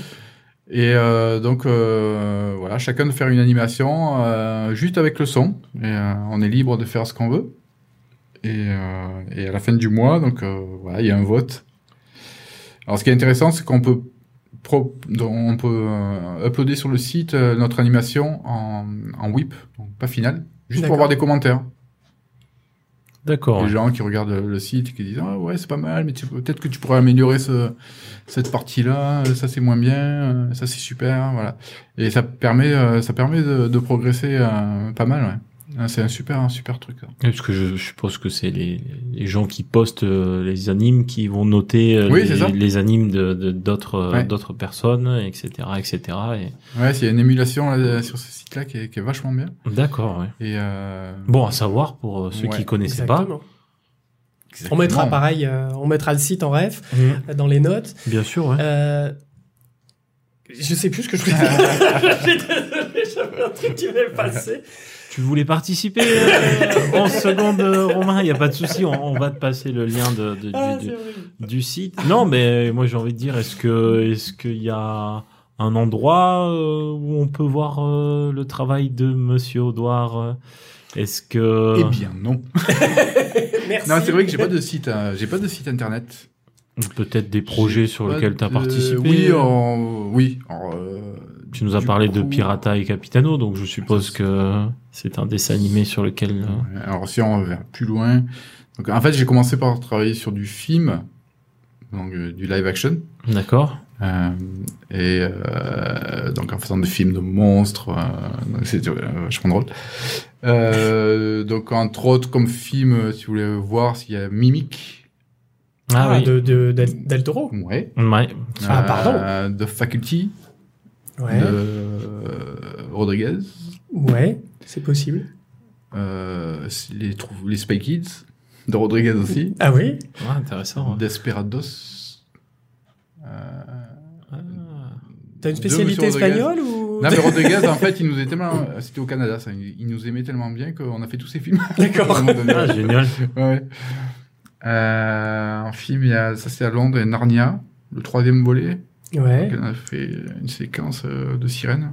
Et euh, donc euh, voilà, chacun de faire une animation euh, juste avec le son. Et on est libre de faire ce qu'on veut. Et, et à la fin du mois, donc voilà, il y a un vote. Alors ce qui est intéressant, c'est qu'on peut pro- donc, on peut uploader sur le site notre animation en, en whip, donc pas final, juste pour avoir des commentaires.
D'accord.
Les gens qui regardent le, site et qui disent ah ouais c'est pas mal, mais tu peux- peut-être que tu pourrais améliorer ce, cette partie-là, euh, ça c'est moins bien, euh, ça c'est super, voilà. Et ça permet euh, ça permet de, de progresser euh, pas mal, ouais. Ah, C'est un super un super truc. hein.
Parce que je, je suppose que c'est les, les gens qui postent euh, les animes qui vont noter euh,
Oui,
les, les animes de de- d'autres euh,
Ouais.
d'autres personnes, etc., etc. Et...
Ouais, il y a une émulation là, sur ce site-là qui est, qui est vachement bien.
D'accord, ouais.
Et euh,
Bon à savoir pour ceux
Ouais,
qui connaissaient pas.
Exactement. On mettra pareil, euh, on mettra le site en ref euh, dans les notes.
Bien sûr, ouais.
Euh, je sais plus ce que je voulais dire. Je suis désolé, j'avais un truc qui m'est passé.
Tu voulais participer euh, 11 secondes, euh, Romain, il n'y a pas de souci, on, on va te passer le lien de, de-
Ah,
du, site. Non, mais moi j'ai envie de dire, est-ce que est-ce qu'il y a un endroit euh, où on peut voir euh, le travail de Monsieur Audouard Est-ce que
Eh bien non.
Merci.
Non, c'est vrai que j'ai pas de site, euh, j'ai pas de site internet.
peut-être des projets sur lesquels tu as participé
Oui, en- oui. euh,
Tu nous as
du
parlé de Pirata et Capitano, donc je suppose que c'est un dessin animé sur lequel. euh,
Alors si on va plus loin, donc en fait j'ai commencé par travailler sur du film, donc euh, du live action,
D'accord.
euh, et euh, donc en faisant des films de monstres, euh, euh, vachement drôle. Euh, donc entre autres comme film, si vous voulez voir, s'il y a Mimic,
Ah,
Ah,
oui.
de, de, del, del Toro.
ouais,
Ouais.
Ah, pardon.
The Faculty
Ouais.
de euh, Rodriguez,
Ouais, c'est possible.
euh, les Spy Kids de Rodriguez aussi,
Ah oui?
Ouais, intéressant.
Desperados. Euh,
Ah.
T'as une spécialité espagnole ou?
Non, mais Rodriguez, en fait, il nous aimait tellement. C'était au Canada, ça. Il nous aimait tellement bien qu'on a fait tous ses films.
D'accord.
Un
Ah, génial.
Ouais. Euh, en film, il y a, ça c'est à Londres, a Narnia, le troisième volet.
Ouais.
On a fait une séquence euh, de sirène.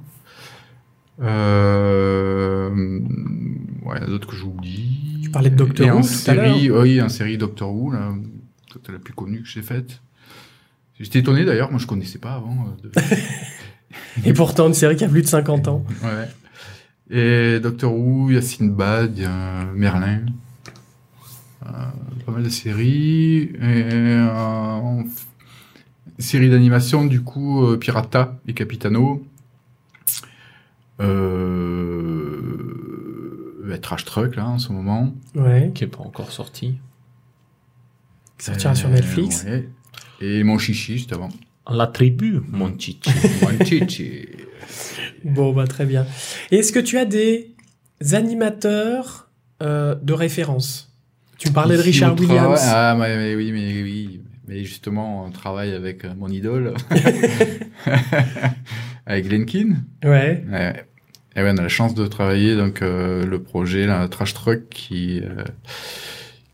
Euh, ouais, il y en a d'autres que j'oublie.
Tu parlais de Doctor
Et
Who
en
tout à
série, oui, en série Doctor Who, là, peut-être la plus connue que j'ai faite. J'étais étonné d'ailleurs, moi je connaissais pas avant. euh, de-
Et pourtant, une série qui a plus de 50 ans.
Ouais. Et Doctor Who, il y a Sinbad, il y a Merlin. Euh, pas mal de séries. Et série d'animation, du coup, euh, Pirata et Capitano. Euh, bah, Trash Truck, là, en ce moment.
Ouais.
Qui est pas encore sorti.
Qui sortira sur
Euh,
Netflix.
ouais. Et Mon Chichi, juste avant.
La tribu, mon chichi.
Mon Chichi.
Bon, bah très bien. Est-ce que tu as des animateurs euh, de référence? Tu me parlais de Richard Williams.
Ah, mais, mais oui, mais oui. Mais justement, on travaille avec euh, mon idole. avec Glenkin.
Ouais.
Ouais. Et ouais, on a la chance de travailler donc euh, le projet là, Trash Truck qui euh,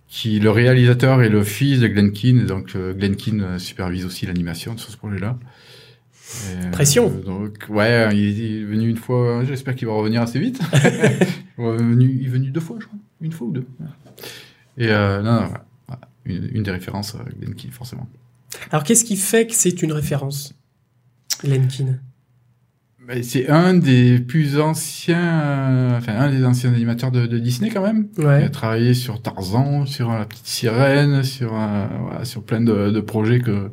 qui le réalisateur est le fils de Glenkin donc euh, Glenkin supervise aussi l'animation sur ce projet-là. Et,
Pression.
donc ouais, il est venu une fois, j'espère qu'il va revenir assez vite. il, est venu, il est venu deux fois, je crois, une fois ou deux. Et non, non, voilà. Une, une des références euh, Glenkin forcément.
Alors, qu'est-ce qui fait que c'est une référence, Lenkin
Mais C'est un des plus anciens, euh, enfin un des anciens animateurs de, de Disney quand même. Il a travaillé sur Tarzan, sur La Petite Sirène, sur euh, voilà, sur plein de, de projets que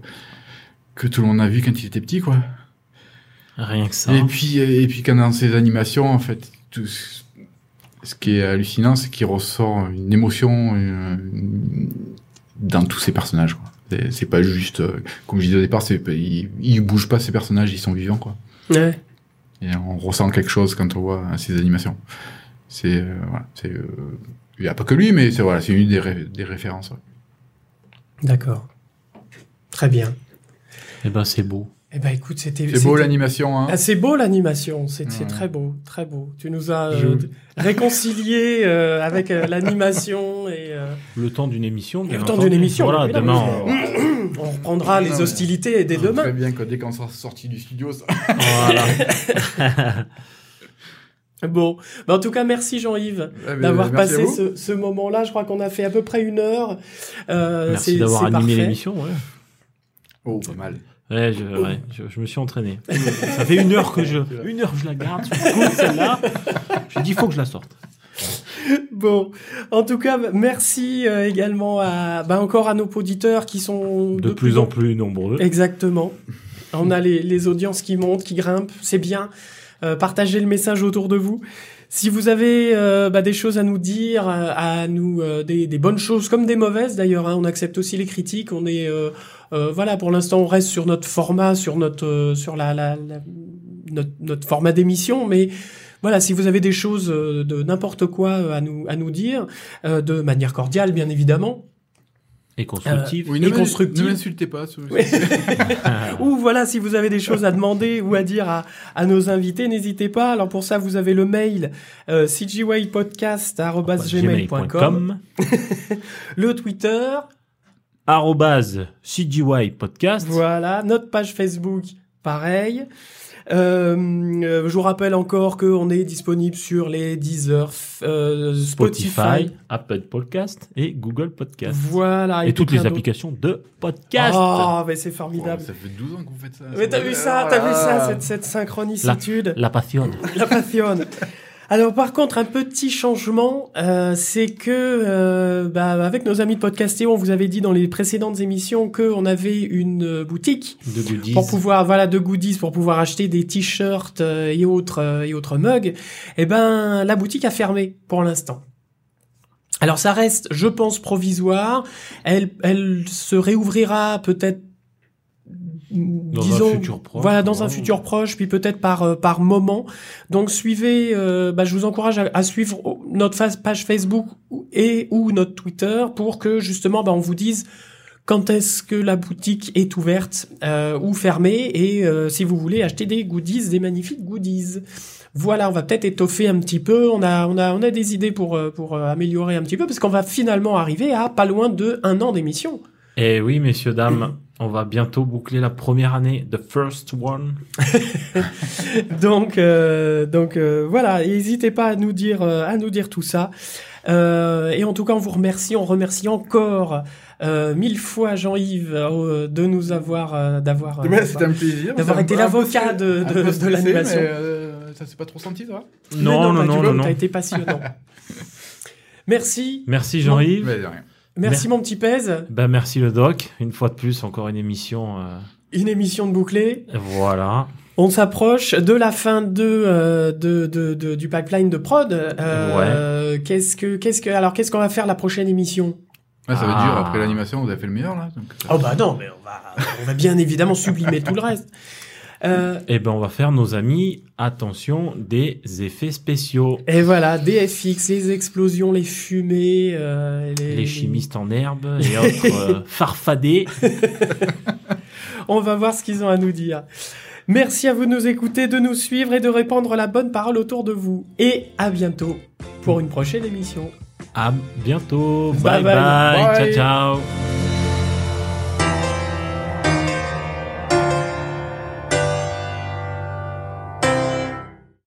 que tout le monde a vu quand il était petit, quoi.
Rien que ça.
Et puis et puis quand dans ses animations, en fait, tout ce qui est hallucinant, c'est qu'il ressort une émotion euh, dans tous ces personnages. quoi. C'est- C'est pas juste, euh, comme je disais au départ, c'est ils, ils bougent pas ces personnages, ils sont vivants, quoi.
Ouais.
Et on ressent quelque chose quand on voit ces animations. C'est euh, voilà, c'est euh, il y a pas que lui, mais c'est voilà, c'est une des, ré- des références. ouais.
D'accord. Très bien.
Eh ben, c'est beau.
Eh ben, écoute, c'était.
C'est beau l'animation, hein.
Ah, c'est beau l'animation, c'est
Ouais.
très beau, très beau. Tu nous as
Je-
euh, réconcilié euh, avec euh, l'animation et euh,
Le temps d'une émission. bien
Le temps d'une émission,
Voilà, demain. on-
on reprendra les
Non,
hostilités dès
Très
demain.
bien que dès qu'on sera sorti du studio, ça...
Voilà.
Bon, Bah, en tout cas, merci Jean-Yves
ben,
d'avoir passé ce, ce moment-là. Je crois qu'on a fait à peu près une heure. Euh,
Merci
c'est-
d'avoir animé l'émission. Ouais.
Oh, pas mal.
Ouais, je, ouais, je, je me suis entraîné. Ça fait une heure que je, une heure que je la garde celle-là. J'ai dit, il faut que je la sorte.
Bon, en tout cas, merci euh, également à, bah, encore à nos auditeurs qui sont
De, plus en plus nombreux.
Exactement. On a les, les audiences qui montent, qui grimpent, c'est bien. Euh, partagez le message autour de vous. Si vous avez euh, bah, des choses à nous dire, euh, à nous euh, des, des bonnes choses comme des mauvaises d'ailleurs, hein, on accepte aussi les critiques. On est euh, voilà pour l'instant on reste sur notre format, sur notre euh, sur la, la, la- notre, notre format d'émission, mais voilà si vous avez des choses euh, de n'importe quoi à nous à nous dire, euh, de manière cordiale bien évidemment,
Et constructif.
Oui,
Et
ne. Ne m'insultez pas.
Oui. Ou voilà, si vous avez des choses à demander ou à dire à, à nos invités, n'hésitez pas. Alors pour ça, vous avez le mail euh, cgypodcast@gmail.com, le Twitter,
CGY Podcast.
voilà, notre page Facebook, pareil. Euh, euh, je vous rappelle encore qu'on est disponible sur les Deezer, euh, Spotify,
Spotify, Apple Podcast et Google Podcast.
voilà,
Et, toutes les applications de podcast.
Oh, mais c'est
Oh,
formidable.
ça fait 12 ans que vous faites ça.
mais t'as vu ça, t'as vu ça, cette, cette synchronicitude.
La passion.
La passionne. Alors par contre, un petit changement, euh, c'est que euh, bah, avec nos amis de Podcastéo, on vous avait dit dans les précédentes émissions qu'on avait une euh, boutique
De goodies.
pour pouvoir voilà de goodies pour pouvoir acheter des t-shirts euh, et autres euh, et autres mugs. Eh ben la boutique a fermé pour l'instant. Alors ça reste, je pense, provisoire. Elle, elle se réouvrira peut-être,
Dans un
disons,
futur proche,
voilà, dans un futur proche, puis peut-être par euh, par moment. Donc suivez, euh, bah, je vous encourage à, à suivre notre fa- page Facebook et ou notre Twitter pour que justement, bah, on vous dise quand est-ce que la boutique est ouverte euh, ou fermée et euh, si vous voulez acheter des goodies, des magnifiques goodies. Voilà, on va peut-être étoffer un petit peu. On a, on a, on a des idées pour euh, pour améliorer un petit peu parce qu'on va finalement arriver à pas loin de un an d'émission.
Et oui, messieurs, dames, on va bientôt boucler la première année, the first one.
donc euh, donc euh, voilà, n'hésitez pas à nous dire euh, à nous dire tout ça. Euh, et en tout cas, on vous remercie, on remercie encore euh, mille fois Jean-Yves euh, de nous avoir euh, d'avoir euh,
Ouais, C'était un plaisir.
d'avoir été l'avocat de- de- de l'animation.
euh, Ça s'est pas trop senti, ça
Mais
Non, non, non, non, non.
T'as été passionnant. Merci,
Merci Jean-Yves.
Merci mon petit pèse.
Ben, merci le doc. Une fois de plus, encore une émission. euh,
Une émission de bouclée.
voilà.
On s'approche de la fin de, euh, de, de, de- du pipeline de prod. Euh, Qu'est-ce que, qu'est-ce que, alors qu'est-ce qu'on va faire la prochaine émission?
Ouais, ça va être
Ah.
dur. Après l'animation, vous avez fait le meilleur, là. donc ça-
Oh bah non, mais on va, on va bien évidemment sublimer tout le reste. Euh,
Eh ben, on va faire nos amis. Attention, des effets spéciaux.
et voilà, DFX, les explosions, les fumées, euh, les,
Les chimistes en herbe et autres euh, farfadés.
On va voir ce qu'ils ont à nous dire. Merci à vous de nous écouter, de nous suivre et de répandre la bonne parole autour de vous. Et à bientôt pour une prochaine émission.
À bientôt.
Bye
bye.
bye.
bye.
Bye.
Ciao, ciao.